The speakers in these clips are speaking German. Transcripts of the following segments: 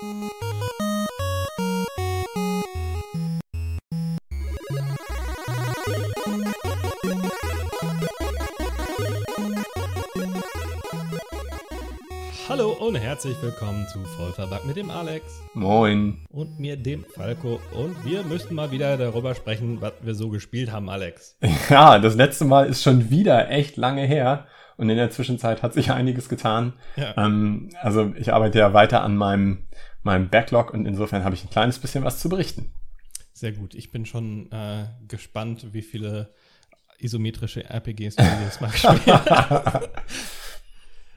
Hallo und herzlich willkommen zu Vollverbackt mit dem Alex. Moin. Und mir, dem Falco. Und wir müssten mal wieder darüber sprechen, was wir so gespielt haben, Alex. Ja, das letzte Mal ist schon wieder echt lange her. Und in der Zwischenzeit hat sich einiges getan. Ja. Ähm, also ich arbeite ja weiter an meinem, meinem Backlog und insofern habe ich ein kleines bisschen was zu berichten. Sehr gut. Ich bin schon äh, gespannt, wie viele isometrische RPGs du dieses Mal gespielt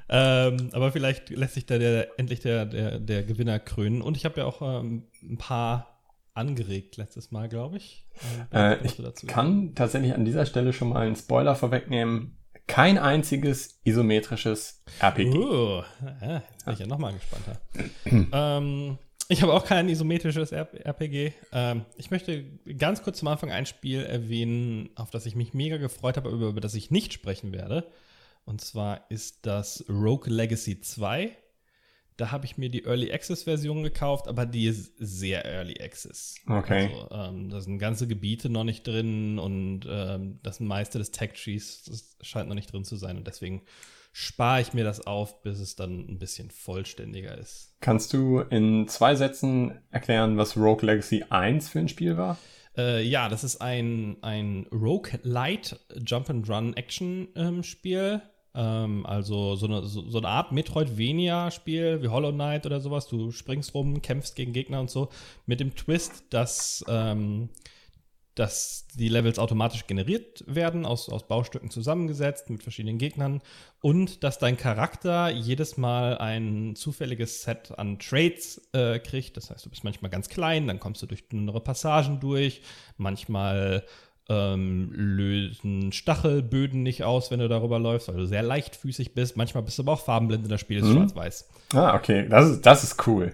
Ähm, aber vielleicht lässt sich da der, endlich der, der, der Gewinner krönen. Und ich habe ja auch ähm, ein paar angeregt letztes Mal, glaube ich. Ähm, äh, ich kann tatsächlich an dieser Stelle schon mal einen Spoiler vorwegnehmen. Kein einziges isometrisches RPG. Uh, ja, jetzt bin ich ja nochmal gespannter. ähm, ich habe auch kein isometrisches RPG. Ähm, ich möchte ganz kurz zum Anfang ein Spiel erwähnen, auf das ich mich mega gefreut habe, aber über das ich nicht sprechen werde. Und zwar ist das Rogue Legacy 2. Da habe ich mir die Early Access Version gekauft, aber die ist sehr Early Access. Okay. Also, ähm, da sind ganze Gebiete noch nicht drin und ähm, das meiste des Tech Trees scheint noch nicht drin zu sein und deswegen spare ich mir das auf, bis es dann ein bisschen vollständiger ist. Kannst du in zwei Sätzen erklären, was Rogue Legacy 1 für ein Spiel war? Äh, ja, das ist ein, ein Rogue Light Jump and Run Action ähm, Spiel ähm, also so eine, so, so eine Art Metroidvania-Spiel wie Hollow Knight oder sowas. Du springst rum, kämpfst gegen Gegner und so. Mit dem Twist, dass, ähm, dass die Levels automatisch generiert werden, aus, aus Baustücken zusammengesetzt mit verschiedenen Gegnern. Und dass dein Charakter jedes Mal ein zufälliges Set an Trades äh, kriegt. Das heißt, du bist manchmal ganz klein, dann kommst du durch dünnere Passagen durch. Manchmal ähm, lösen Stachelböden nicht aus, wenn du darüber läufst, weil du sehr leichtfüßig bist. Manchmal bist du aber auch farbenblind und das Spiel ist mhm. schwarz-weiß. Ah, okay. Das ist, das ist cool.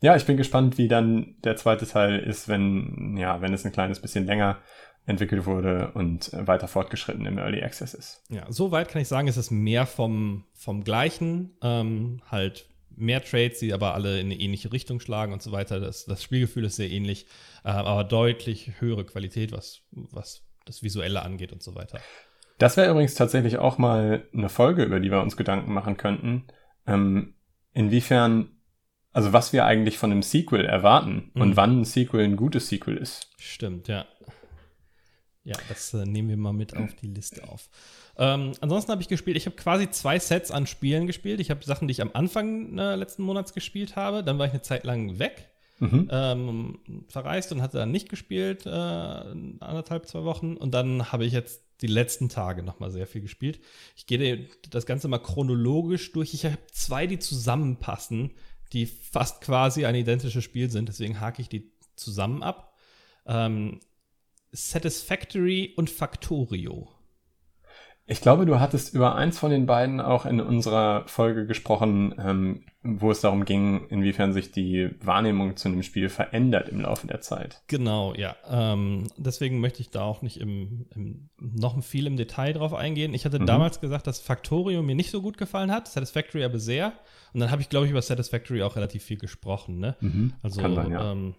Ja, ich bin gespannt, wie dann der zweite Teil ist, wenn, ja, wenn es ein kleines bisschen länger entwickelt wurde und weiter fortgeschritten im Early Access ist. Ja, soweit kann ich sagen, es ist mehr vom, vom Gleichen, ähm, halt mehr Trades, die aber alle in eine ähnliche Richtung schlagen und so weiter. Das, das Spielgefühl ist sehr ähnlich, äh, aber deutlich höhere Qualität, was, was das Visuelle angeht und so weiter. Das wäre übrigens tatsächlich auch mal eine Folge, über die wir uns Gedanken machen könnten. Ähm, inwiefern, also was wir eigentlich von einem Sequel erwarten mhm. und wann ein Sequel ein gutes Sequel ist. Stimmt, ja. Ja, das äh, nehmen wir mal mit auf die Liste auf. Ähm, ansonsten habe ich gespielt, ich habe quasi zwei Sets an Spielen gespielt. Ich habe Sachen, die ich am Anfang äh, letzten Monats gespielt habe. Dann war ich eine Zeit lang weg, mhm. ähm, verreist und hatte dann nicht gespielt, äh, anderthalb, zwei Wochen. Und dann habe ich jetzt die letzten Tage nochmal sehr viel gespielt. Ich gehe das Ganze mal chronologisch durch. Ich habe zwei, die zusammenpassen, die fast quasi ein identisches Spiel sind. Deswegen hake ich die zusammen ab. Ähm, Satisfactory und Factorio. Ich glaube, du hattest über eins von den beiden auch in unserer Folge gesprochen, ähm, wo es darum ging, inwiefern sich die Wahrnehmung zu einem Spiel verändert im Laufe der Zeit. Genau, ja. Ähm, deswegen möchte ich da auch nicht im, im, noch viel im Detail drauf eingehen. Ich hatte mhm. damals gesagt, dass Factorio mir nicht so gut gefallen hat, Satisfactory aber sehr. Und dann habe ich, glaube ich, über Satisfactory auch relativ viel gesprochen. Ne? Mhm. Also, Kann sein, ja. ähm,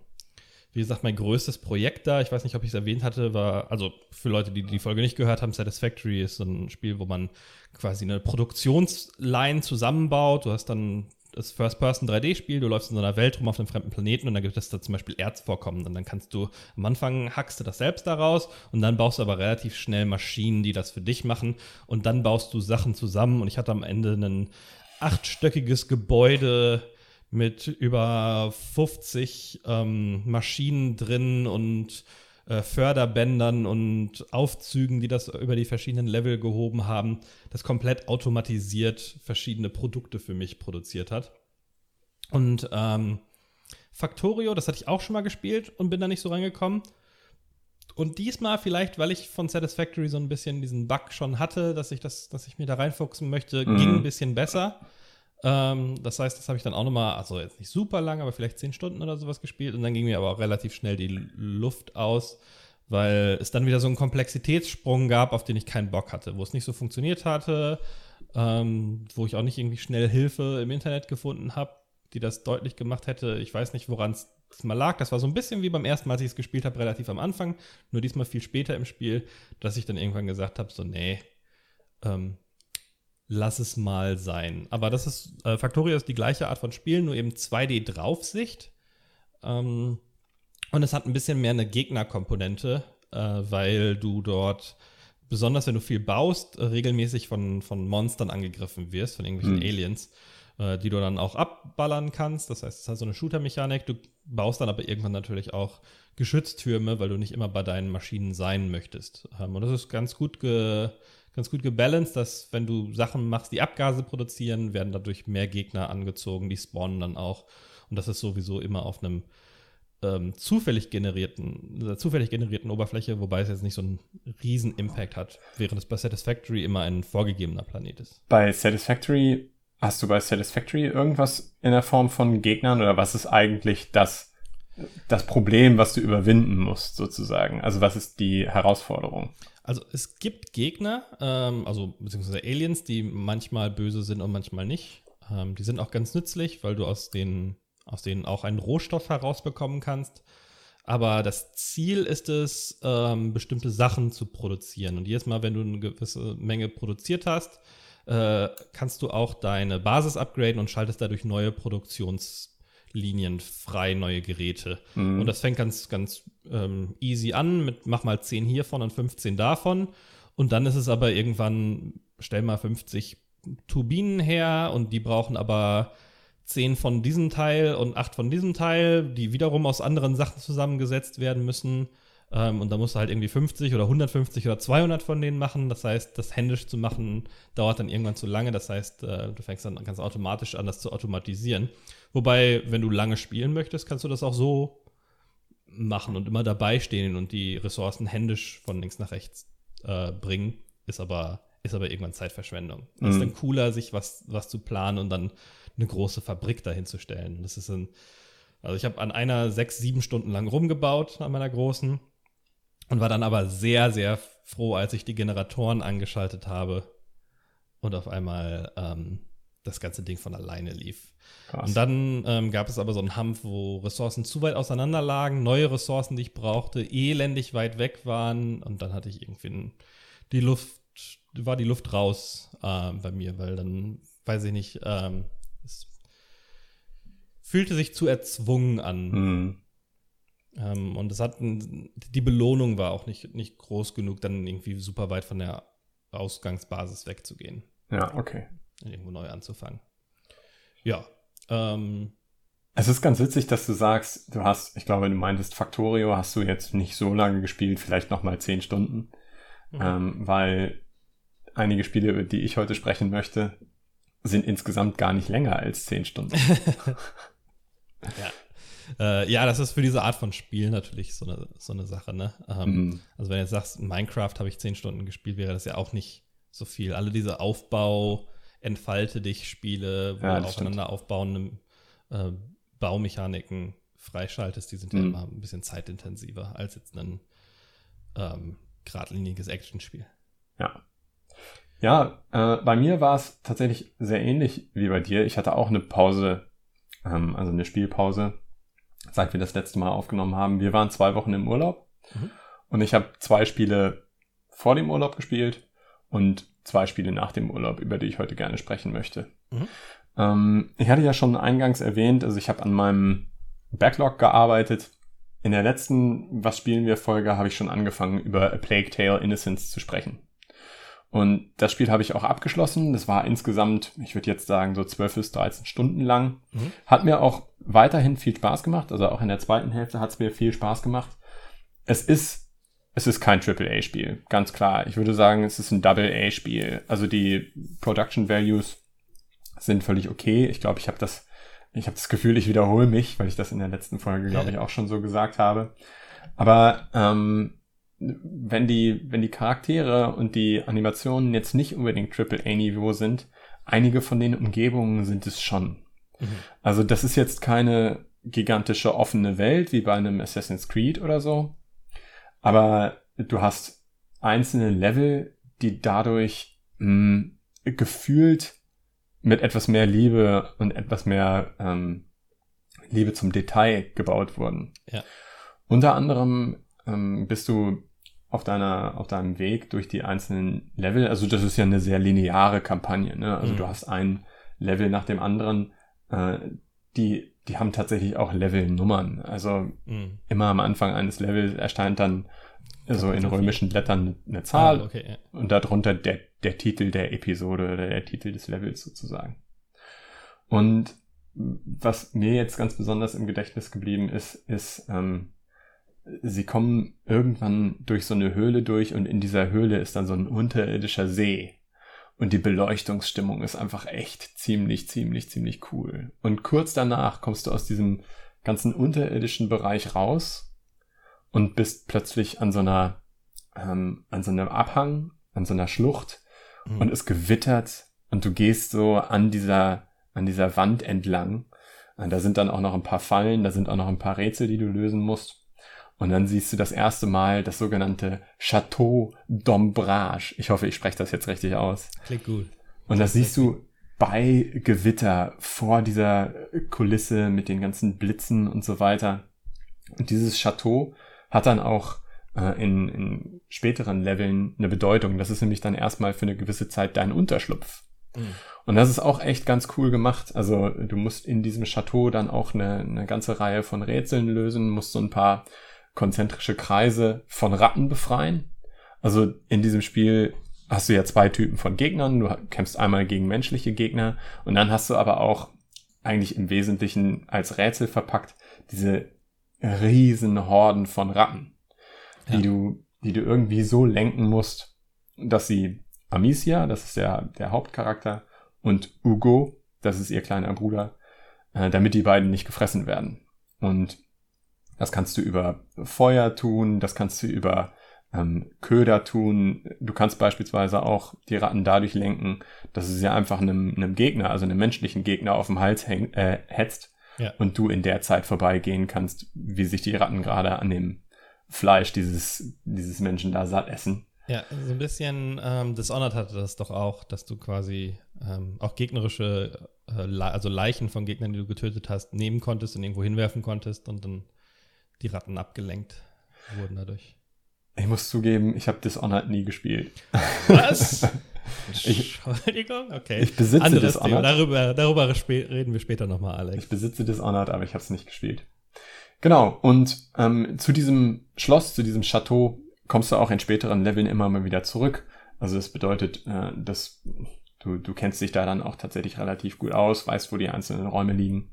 wie gesagt, mein größtes Projekt da, ich weiß nicht, ob ich es erwähnt hatte, war, also für Leute, die die Folge nicht gehört haben, Satisfactory ist so ein Spiel, wo man quasi eine Produktionsline zusammenbaut. Du hast dann das First-Person-3D-Spiel, du läufst in so einer Welt rum auf einem fremden Planeten und dann gibt es da zum Beispiel Erzvorkommen und dann kannst du am Anfang hackst du das selbst daraus und dann baust du aber relativ schnell Maschinen, die das für dich machen und dann baust du Sachen zusammen und ich hatte am Ende ein achtstöckiges Gebäude mit über 50 ähm, Maschinen drin und äh, Förderbändern und Aufzügen, die das über die verschiedenen Level gehoben haben, das komplett automatisiert verschiedene Produkte für mich produziert hat. Und ähm, Factorio, das hatte ich auch schon mal gespielt und bin da nicht so reingekommen. Und diesmal vielleicht, weil ich von Satisfactory so ein bisschen diesen Bug schon hatte, dass ich das, dass ich mir da reinfuchsen möchte, mhm. ging ein bisschen besser. Ähm, das heißt, das habe ich dann auch nochmal, also jetzt nicht super lang, aber vielleicht zehn Stunden oder sowas gespielt. Und dann ging mir aber auch relativ schnell die Luft aus, weil es dann wieder so einen Komplexitätssprung gab, auf den ich keinen Bock hatte, wo es nicht so funktioniert hatte, ähm, wo ich auch nicht irgendwie schnell Hilfe im Internet gefunden habe. die das deutlich gemacht hätte. Ich weiß nicht, woran es mal lag. Das war so ein bisschen wie beim ersten Mal, als ich es gespielt habe, relativ am Anfang, nur diesmal viel später im Spiel, dass ich dann irgendwann gesagt habe, so, nee, ähm, lass es mal sein. Aber das ist, äh, Factorio ist die gleiche Art von Spiel, nur eben 2D-Draufsicht. Ähm, und es hat ein bisschen mehr eine Gegnerkomponente, äh, weil du dort, besonders wenn du viel baust, äh, regelmäßig von, von Monstern angegriffen wirst, von irgendwelchen mhm. Aliens, äh, die du dann auch abballern kannst. Das heißt, es hat so eine Shooter-Mechanik. Du baust dann aber irgendwann natürlich auch Geschütztürme, weil du nicht immer bei deinen Maschinen sein möchtest. Ähm, und das ist ganz gut ge ganz gut gebalanced, dass wenn du Sachen machst, die Abgase produzieren, werden dadurch mehr Gegner angezogen, die spawnen dann auch. Und das ist sowieso immer auf einem ähm, zufällig generierten, äh, zufällig generierten Oberfläche, wobei es jetzt nicht so einen riesen Impact hat, während es bei Satisfactory immer ein vorgegebener Planet ist. Bei Satisfactory hast du bei Satisfactory irgendwas in der Form von Gegnern oder was ist eigentlich das, das Problem, was du überwinden musst, sozusagen? Also was ist die Herausforderung? Also es gibt Gegner, ähm, also beziehungsweise Aliens, die manchmal böse sind und manchmal nicht. Ähm, die sind auch ganz nützlich, weil du aus denen, aus denen auch einen Rohstoff herausbekommen kannst. Aber das Ziel ist es, ähm, bestimmte Sachen zu produzieren. Und jedes Mal, wenn du eine gewisse Menge produziert hast, äh, kannst du auch deine Basis upgraden und schaltest dadurch neue Produktions- Linien frei neue Geräte. Mhm. Und das fängt ganz, ganz ähm, easy an mit mach mal 10 hiervon und 15 davon. Und dann ist es aber irgendwann, stell mal 50 Turbinen her und die brauchen aber 10 von diesem Teil und 8 von diesem Teil, die wiederum aus anderen Sachen zusammengesetzt werden müssen. Ähm, und da musst du halt irgendwie 50 oder 150 oder 200 von denen machen. Das heißt, das händisch zu machen dauert dann irgendwann zu lange. Das heißt, äh, du fängst dann ganz automatisch an, das zu automatisieren. Wobei, wenn du lange spielen möchtest, kannst du das auch so machen und immer dabei stehen und die Ressourcen händisch von links nach rechts äh, bringen. Ist aber, ist aber irgendwann Zeitverschwendung. Es mhm. ist dann cooler, sich was, was zu planen und dann eine große Fabrik dahin zu stellen. Das ist ein, also ich habe an einer sechs, sieben Stunden lang rumgebaut, an meiner großen. Und war dann aber sehr, sehr froh, als ich die Generatoren angeschaltet habe und auf einmal ähm, das ganze Ding von alleine lief. Krass. Und dann ähm, gab es aber so einen Hampf, wo Ressourcen zu weit auseinander lagen, neue Ressourcen, die ich brauchte, elendig weit weg waren. Und dann hatte ich irgendwie die Luft, war die Luft raus äh, bei mir, weil dann, weiß ich nicht, ähm, es fühlte sich zu erzwungen an. Mhm. Ähm, und es hat die Belohnung war auch nicht, nicht groß genug, dann irgendwie super weit von der Ausgangsbasis wegzugehen. Ja, okay. Irgendwo neu anzufangen. Ja. Ähm, es ist ganz witzig, dass du sagst, du hast, ich glaube, du meintest Factorio, hast du jetzt nicht so lange gespielt, vielleicht nochmal zehn Stunden. Mhm. Ähm, weil einige Spiele, über die ich heute sprechen möchte, sind insgesamt gar nicht länger als zehn Stunden. ja. Äh, ja, das ist für diese Art von Spiel natürlich so eine, so eine Sache, ne? Ähm, mhm. Also wenn du jetzt sagst, Minecraft habe ich zehn Stunden gespielt, wäre das ja auch nicht so viel. Alle diese Aufbau, entfalte dich Spiele, wo ja, du aufeinander stimmt. aufbauende äh, Baumechaniken freischaltest, die sind mhm. ja immer ein bisschen zeitintensiver als jetzt ein ähm, geradliniges Actionspiel. Ja. Ja, äh, bei mir war es tatsächlich sehr ähnlich wie bei dir. Ich hatte auch eine Pause, ähm, also eine Spielpause seit wir das letzte Mal aufgenommen haben. Wir waren zwei Wochen im Urlaub mhm. und ich habe zwei Spiele vor dem Urlaub gespielt und zwei Spiele nach dem Urlaub, über die ich heute gerne sprechen möchte. Mhm. Ähm, ich hatte ja schon eingangs erwähnt, also ich habe an meinem Backlog gearbeitet. In der letzten Was spielen wir Folge habe ich schon angefangen, über A Plague Tale Innocence zu sprechen. Und das Spiel habe ich auch abgeschlossen. Das war insgesamt, ich würde jetzt sagen, so 12 bis 13 Stunden lang. Mhm. Hat mir auch weiterhin viel Spaß gemacht. Also auch in der zweiten Hälfte hat es mir viel Spaß gemacht. Es ist, es ist kein AAA-Spiel, ganz klar. Ich würde sagen, es ist ein Double-A-Spiel. Also die Production Values sind völlig okay. Ich glaube, ich habe das, ich habe das Gefühl, ich wiederhole mich, weil ich das in der letzten Folge, glaube ich, auch schon so gesagt habe. Aber ähm, wenn die, wenn die Charaktere und die Animationen jetzt nicht unbedingt Triple-A-Niveau sind, einige von den Umgebungen sind es schon. Mhm. Also das ist jetzt keine gigantische offene Welt wie bei einem Assassin's Creed oder so, aber du hast einzelne Level, die dadurch mh, hm, gefühlt mit etwas mehr Liebe und etwas mehr ähm, Liebe zum Detail gebaut wurden. Ja. Unter anderem ähm, bist du auf deiner, auf deinem Weg durch die einzelnen Level. Also das ist ja eine sehr lineare Kampagne. Ne? Also mhm. du hast ein Level nach dem anderen. Äh, die, die haben tatsächlich auch Levelnummern. Also mhm. immer am Anfang eines Levels erscheint dann so in römischen Blättern eine Zahl ah, okay, ja. und darunter der, der Titel der Episode oder der Titel des Levels sozusagen. Und was mir jetzt ganz besonders im Gedächtnis geblieben ist, ist, ähm, sie kommen irgendwann durch so eine Höhle durch und in dieser Höhle ist dann so ein unterirdischer See. Und die Beleuchtungsstimmung ist einfach echt ziemlich, ziemlich, ziemlich cool. Und kurz danach kommst du aus diesem ganzen unterirdischen Bereich raus und bist plötzlich an so einer, ähm, an so einem Abhang, an so einer Schlucht mhm. und es gewittert und du gehst so an dieser, an dieser Wand entlang. Und da sind dann auch noch ein paar Fallen, da sind auch noch ein paar Rätsel, die du lösen musst. Und dann siehst du das erste Mal das sogenannte Chateau d'Ombrage. Ich hoffe, ich spreche das jetzt richtig aus. Klingt gut. Und das siehst du bei Gewitter vor dieser Kulisse mit den ganzen Blitzen und so weiter. Und dieses Chateau hat dann auch äh, in, in späteren Leveln eine Bedeutung. Das ist nämlich dann erstmal für eine gewisse Zeit dein Unterschlupf. Mhm. Und das ist auch echt ganz cool gemacht. Also du musst in diesem Chateau dann auch eine, eine ganze Reihe von Rätseln lösen, musst so ein paar konzentrische Kreise von Ratten befreien. Also in diesem Spiel hast du ja zwei Typen von Gegnern. Du kämpfst einmal gegen menschliche Gegner und dann hast du aber auch eigentlich im Wesentlichen als Rätsel verpackt diese riesen Horden von Ratten, ja. die du, die du irgendwie so lenken musst, dass sie Amicia, das ist der, der Hauptcharakter, und Ugo, das ist ihr kleiner Bruder, äh, damit die beiden nicht gefressen werden. Und das kannst du über Feuer tun, das kannst du über ähm, Köder tun. Du kannst beispielsweise auch die Ratten dadurch lenken, dass es ja einfach einem, einem Gegner, also einem menschlichen Gegner auf dem Hals häng, äh, hetzt ja. und du in der Zeit vorbeigehen kannst, wie sich die Ratten gerade an dem Fleisch dieses, dieses Menschen da satt essen. Ja, so ein bisschen ähm, Dishonored hatte das doch auch, dass du quasi ähm, auch gegnerische, äh, also Leichen von Gegnern, die du getötet hast, nehmen konntest und irgendwo hinwerfen konntest und dann die Ratten abgelenkt wurden dadurch. Ich muss zugeben, ich habe Dishonored nie gespielt. Was? Entschuldigung, okay. Ich besitze Anderes Dishonored. Darüber, darüber reden wir später nochmal, Alex. Ich besitze Dishonored, aber ich habe es nicht gespielt. Genau, und ähm, zu diesem Schloss, zu diesem Chateau kommst du auch in späteren Leveln immer mal wieder zurück. Also das bedeutet, äh, dass du, du kennst dich da dann auch tatsächlich relativ gut aus, weißt, wo die einzelnen Räume liegen.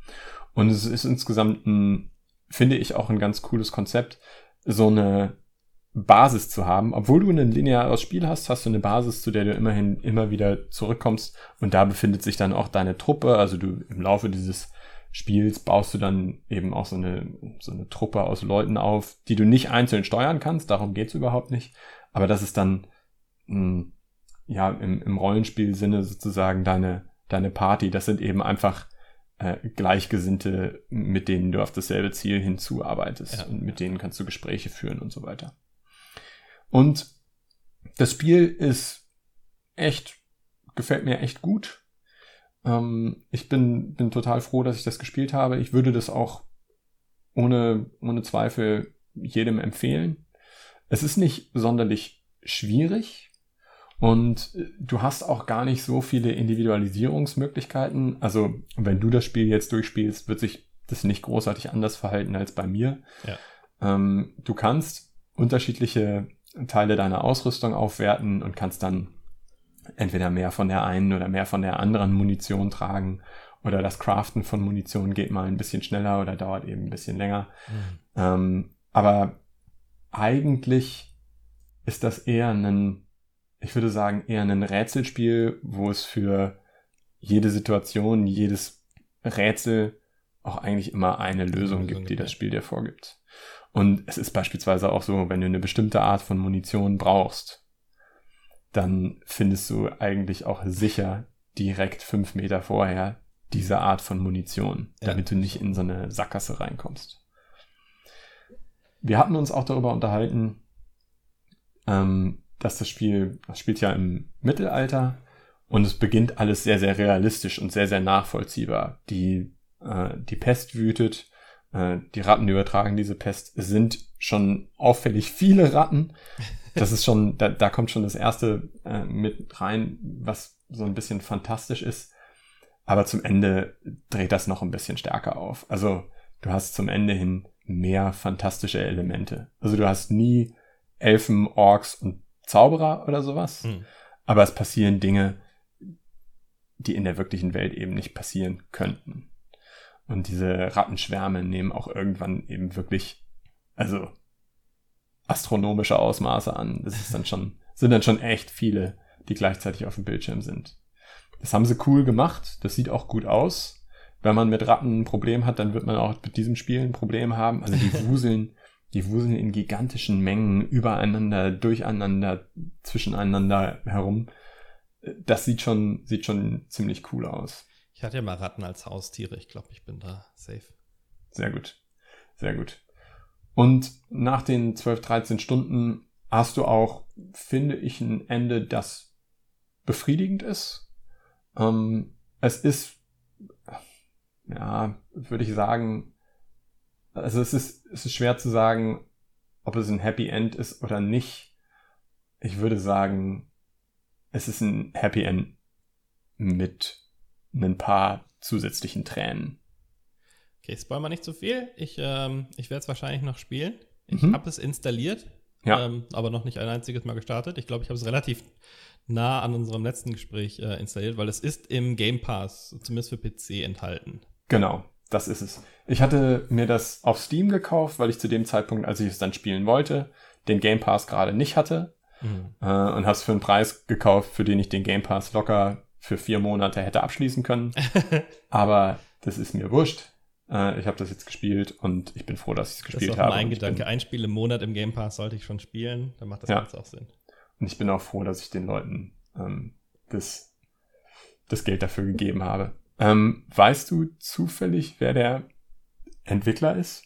Und es ist insgesamt ein finde ich auch ein ganz cooles Konzept, so eine Basis zu haben. Obwohl du ein lineares Spiel hast, hast du eine Basis, zu der du immerhin immer wieder zurückkommst. Und da befindet sich dann auch deine Truppe. Also du im Laufe dieses Spiels baust du dann eben auch so eine, so eine Truppe aus Leuten auf, die du nicht einzeln steuern kannst. Darum geht's überhaupt nicht. Aber das ist dann, mh, hm, ja, im, im Rollenspiel-Sinne sozusagen deine, deine Party. Das sind eben einfach äh, Gleichgesinnte, mit denen du auf dasselbe Ziel hinzuarbeitest ja. und mit denen kannst du Gespräche führen und so weiter. Und das Spiel ist echt, gefällt mir echt gut. Ähm, ich bin, bin total froh, dass ich das gespielt habe. Ich würde das auch ohne, ohne Zweifel jedem empfehlen. Es ist nicht sonderlich schwierig. Und du hast auch gar nicht so viele Individualisierungsmöglichkeiten. Also, wenn du das Spiel jetzt durchspielst, wird sich das nicht großartig anders verhalten als bei mir. Ja. Ähm, du kannst unterschiedliche Teile deiner Ausrüstung aufwerten und kannst dann entweder mehr von der einen oder mehr von der anderen Munition tragen oder das Craften von Munition geht mal ein bisschen schneller oder dauert eben ein bisschen länger. Mhm. Ähm, aber eigentlich ist das eher ein ich würde sagen, eher ein Rätselspiel, wo es für jede Situation, jedes Rätsel auch eigentlich immer eine Lösung gibt, die das Spiel dir vorgibt. Und es ist beispielsweise auch so, wenn du eine bestimmte Art von Munition brauchst, dann findest du eigentlich auch sicher direkt fünf Meter vorher diese Art von Munition, damit ja. du nicht in so eine Sackgasse reinkommst. Wir hatten uns auch darüber unterhalten, ähm, dass das Spiel, das spielt ja im Mittelalter Und es beginnt alles sehr, sehr realistisch und sehr, sehr nachvollziehbar. Die, äh, die Pest wütet, äh, die Ratten übertragen diese Pest. Es sind schon auffällig viele Ratten. Das ist schon, da, da kommt schon das erste äh, mit rein, was so ein bisschen fantastisch ist. Aber zum Ende dreht das noch ein bisschen stärker auf. Also du hast zum Ende hin mehr fantastische Elemente. Also du hast nie Elfen, Orks und Zauberer oder sowas. Mhm. Aber es passieren Dinge, die in der wirklichen Welt eben nicht passieren könnten. Und diese Rattenschwärme nehmen auch irgendwann eben wirklich, also astronomische Ausmaße an. Das ist dann schon, sind dann schon echt viele, die gleichzeitig auf dem Bildschirm sind. Das haben sie cool gemacht. Das sieht auch gut aus. Wenn man mit Ratten ein Problem hat, dann wird man auch mit diesem Spiel ein Problem haben. Also die wuseln, die wuseln in gigantischen Mengen übereinander, durcheinander, zwischeneinander herum. Das sieht schon, sieht schon ziemlich cool aus. Ich hatte ja mal Ratten als Haustiere. Ich glaube, ich bin da safe. Sehr gut. Sehr gut. Und nach den 12, 13 Stunden hast du auch, finde ich, ein Ende, das befriedigend ist ähm, es ist, ja, würde ich sagen, also es ist, es ist schwer zu sagen, ob es ein Happy End ist oder nicht. Ich würde sagen, es ist ein Happy End mit ein paar zusätzlichen Tränen. Okay, spoil mal nicht zu viel. Ich, ähm, ich werde es wahrscheinlich noch spielen. Ich mhm. habe es installiert, ja. ähm, aber noch nicht ein einziges Mal gestartet. Ich glaube, ich habe es relativ nah an unserem letzten Gespräch äh, installiert, weil es ist im Game Pass, zumindest für PC, enthalten. Genau, das ist es. Ich hatte mir das auf Steam gekauft, weil ich zu dem Zeitpunkt, als ich es dann spielen wollte, den Game Pass gerade nicht hatte. Mhm. Äh, und habe es für einen Preis gekauft, für den ich den Game Pass locker für vier Monate hätte abschließen können. Aber das ist mir wurscht. Äh, ich habe das jetzt gespielt und ich bin froh, dass ich es gespielt habe. Das ist auch mein Gedanke. Ein Spiel im Monat im Game Pass sollte ich schon spielen. Dann macht das ja. Ganze auch Sinn. Und ich bin auch froh, dass ich den Leuten ähm, das, das Geld dafür gegeben habe. Ähm, weißt du zufällig, wer der Entwickler ist?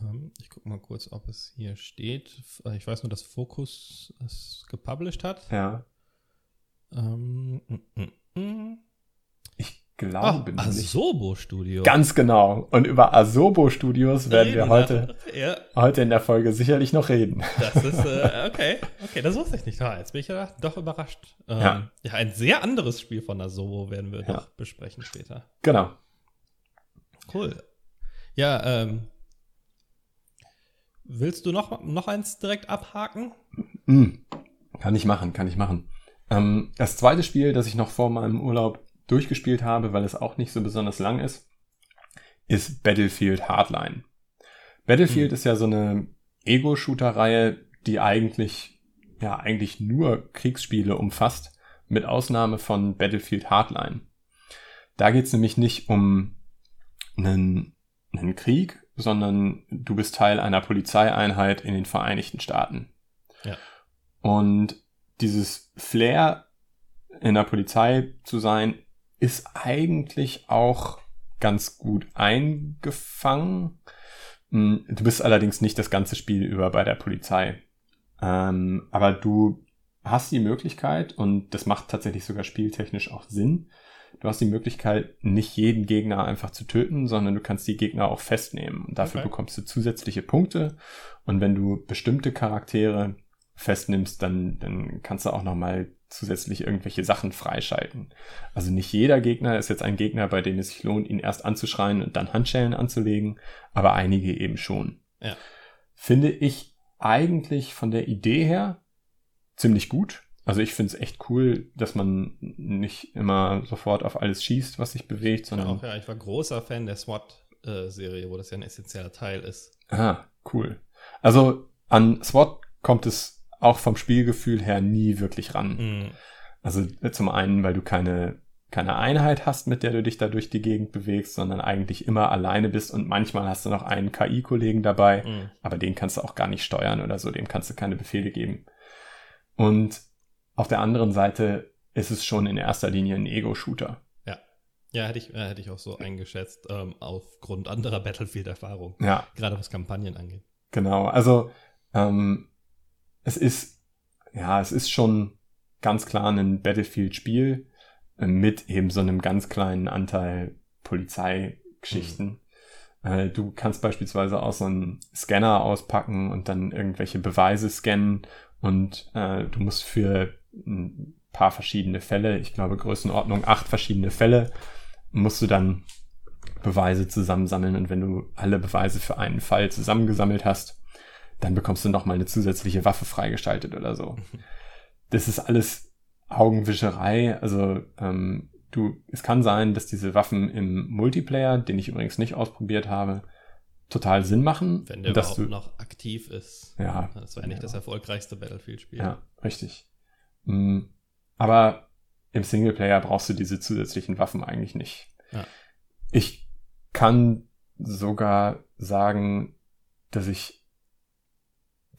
Ähm, ich gucke mal kurz, ob es hier steht. Äh, ich weiß nur, dass Focus es gepublished hat. Ja. Ähm, mm, mm, mm glaube Ach, Asobo Studios. Ganz genau. Und über Asobo Studios werden reden, wir heute, ja. heute in der Folge sicherlich noch reden. Das ist, äh, okay. Okay, das wusste ich nicht. Ah, jetzt bin ich ja doch überrascht. Ähm, ja. ja, ein sehr anderes Spiel von Asobo werden wir ja. noch besprechen später. Genau. Cool. Ja, ähm, willst du noch, noch eins direkt abhaken? Mm, kann ich machen, kann ich machen. Ähm, das zweite Spiel, das ich noch vor meinem Urlaub durchgespielt habe, weil es auch nicht so besonders lang ist, ist Battlefield Hardline. Battlefield mhm. ist ja so eine Ego-Shooter-Reihe, die eigentlich, ja, eigentlich nur Kriegsspiele umfasst, mit Ausnahme von Battlefield Hardline. Da geht es nämlich nicht um einen, einen Krieg, sondern du bist Teil einer Polizeieinheit in den Vereinigten Staaten. Ja. Und dieses Flair in der Polizei zu sein, ist eigentlich auch ganz gut eingefangen. Hm, du bist allerdings nicht das ganze Spiel über bei der Polizei. Ähm, aber du hast die Möglichkeit, und das macht tatsächlich sogar spieltechnisch auch Sinn, du hast die Möglichkeit, nicht jeden Gegner einfach zu töten, sondern du kannst die Gegner auch festnehmen. Und dafür okay. bekommst du zusätzliche Punkte. Und wenn du bestimmte Charaktere festnimmst, dann, dann kannst du auch nochmal zusätzlich irgendwelche Sachen freischalten. Also nicht jeder Gegner ist jetzt ein Gegner, bei dem es sich lohnt, ihn erst anzuschreien und dann Handschellen anzulegen, aber einige eben schon. Ja. Finde ich eigentlich von der Idee her ziemlich gut. Also ich finde es echt cool, dass man nicht immer sofort auf alles schießt, was sich bewegt, sondern. Auch, ja, ich war großer Fan der SWAT-Serie, wo das ja ein essentieller Teil ist. Ah, cool. Also an SWAT kommt es auch vom Spielgefühl her nie wirklich ran. Mhm. Also äh, zum einen, weil du keine, keine Einheit hast, mit der du dich da durch die Gegend bewegst, sondern eigentlich immer alleine bist und manchmal hast du noch einen KI-Kollegen dabei, mhm. aber den kannst du auch gar nicht steuern oder so, dem kannst du keine Befehle geben. Und auf der anderen Seite ist es schon in erster Linie ein Ego-Shooter. Ja. Ja, hätte ich, äh, hätte ich auch so eingeschätzt, ähm, aufgrund anderer Battlefield-Erfahrungen. Ja. Gerade was Kampagnen angeht. Genau, also ähm, es ist, ja, es ist schon ganz klar ein Battlefield-Spiel äh, mit eben so einem ganz kleinen Anteil Polizeigeschichten. Mhm. Äh, du kannst beispielsweise auch so einen Scanner auspacken und dann irgendwelche Beweise scannen und äh, du musst für ein paar verschiedene Fälle, ich glaube Größenordnung acht verschiedene Fälle, musst du dann Beweise zusammensammeln und wenn du alle Beweise für einen Fall zusammengesammelt hast, dann bekommst du nochmal eine zusätzliche Waffe freigeschaltet oder so. Das ist alles Augenwischerei. Also ähm, du, es kann sein, dass diese Waffen im Multiplayer, den ich übrigens nicht ausprobiert habe, total Sinn machen. Wenn der dass überhaupt du, noch aktiv ist. Ja. Das war ja nicht das erfolgreichste Battlefield-Spiel. Ja, richtig. Mm, aber im Singleplayer brauchst du diese zusätzlichen Waffen eigentlich nicht. Ja. Ich kann sogar sagen, dass ich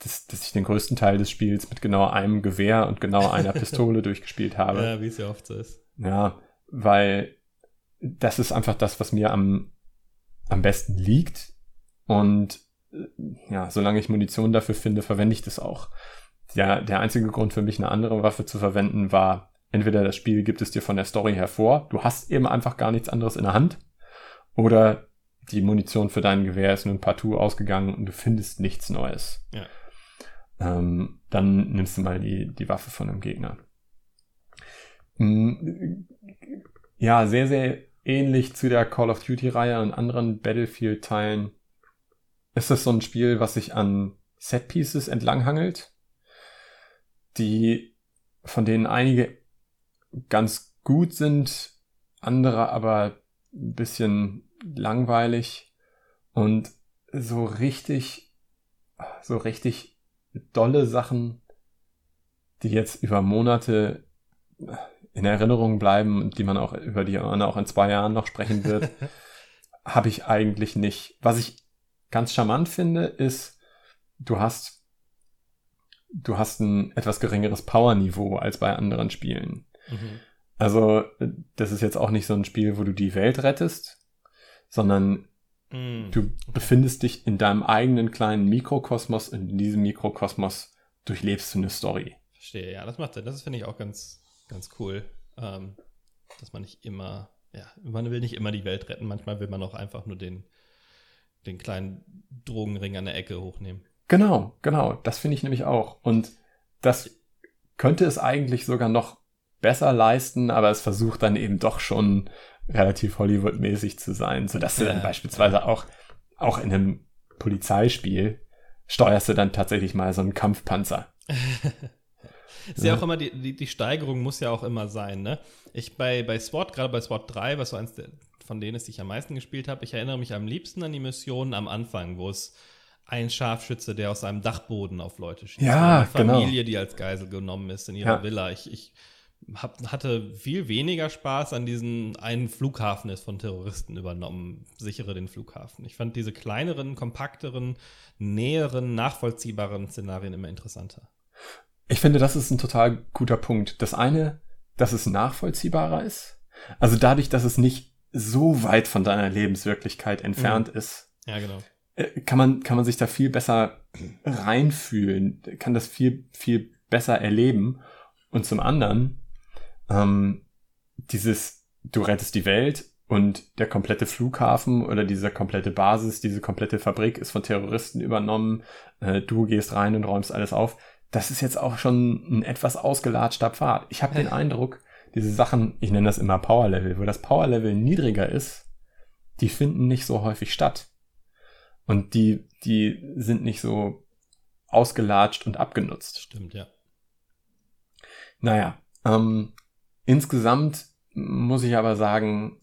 dass, dass ich den größten Teil des Spiels mit genau einem Gewehr und genau einer Pistole durchgespielt habe. Ja, wie es ja oft so ist. Ja, weil das ist einfach das, was mir am, am besten liegt. Und ja, solange ich Munition dafür finde, verwende ich das auch. Ja, der einzige Grund für mich, eine andere Waffe zu verwenden, war, entweder das Spiel gibt es dir von der Story hervor, du hast eben einfach gar nichts anderes in der Hand, oder die Munition für dein Gewehr ist nun partout ausgegangen und du findest nichts Neues. Ja ähm, dann nimmst du mal die, die Waffe von einem Gegner. Hm, ja, sehr, sehr ähnlich zu der Call of Duty-Reihe und anderen Battlefield-Teilen ist das so ein Spiel, was sich an Set-Pieces entlanghangelt, die, von denen einige ganz gut sind, andere aber ein bisschen langweilig und so richtig, so richtig dolle Sachen, die jetzt über Monate in Erinnerung bleiben und die man auch über die man auch in zwei Jahren noch sprechen wird, habe ich eigentlich nicht. Was ich ganz charmant finde, ist, du hast du hast ein etwas geringeres Powerniveau als bei anderen Spielen. Mhm. Also das ist jetzt auch nicht so ein Spiel, wo du die Welt rettest, sondern Mm. Du befindest dich in deinem eigenen kleinen Mikrokosmos und in diesem Mikrokosmos durchlebst du eine Story. Verstehe, ja, das macht Sinn. Das finde ich auch ganz, ganz cool. Ähm, dass man nicht immer, ja, man will nicht immer die Welt retten, manchmal will man auch einfach nur den, den kleinen Drogenring an der Ecke hochnehmen. Genau, genau. Das finde ich nämlich auch. Und das könnte es eigentlich sogar noch besser leisten, aber es versucht dann eben doch schon relativ Hollywood-mäßig zu sein, sodass du dann beispielsweise auch, auch in einem Polizeispiel steuerst du dann tatsächlich mal so einen Kampfpanzer. ist ja auch immer, die, die, die, Steigerung muss ja auch immer sein, ne? Ich bei, bei SWAT, gerade bei SWAT 3, was so eins der, von denen ist, die ich am meisten gespielt habe, ich erinnere mich am liebsten an die Missionen am Anfang, wo es ein Scharfschütze, der aus seinem Dachboden auf Leute schießt. Ja, eine Familie, genau. die als Geisel genommen ist in ihrer ja. Villa. Ich, ich hab, hatte viel weniger Spaß an diesen einen Flughafen ist von Terroristen übernommen, sichere den Flughafen. Ich fand diese kleineren, kompakteren, näheren, nachvollziehbaren Szenarien immer interessanter. Ich finde, das ist ein total guter Punkt. Das eine, dass es nachvollziehbarer ist. Also dadurch, dass es nicht so weit von deiner Lebenswirklichkeit entfernt mhm. ist. Ja, genau. Äh, kann man, kann man sich da viel besser reinfühlen, kann das viel, viel besser erleben. Und zum anderen, ähm, dieses, du rettest die Welt und der komplette Flughafen oder diese komplette Basis, diese komplette Fabrik ist von Terroristen übernommen, äh, du gehst rein und räumst alles auf. Das ist jetzt auch schon ein etwas ausgelatschter Pfad. Ich habe den Eindruck, diese Sachen, ich nenne das immer Power Level, wo das Power Level niedriger ist, die finden nicht so häufig statt. Und die, die sind nicht so ausgelatscht und abgenutzt. Stimmt, ja. Naja, ähm, Insgesamt muss ich aber sagen,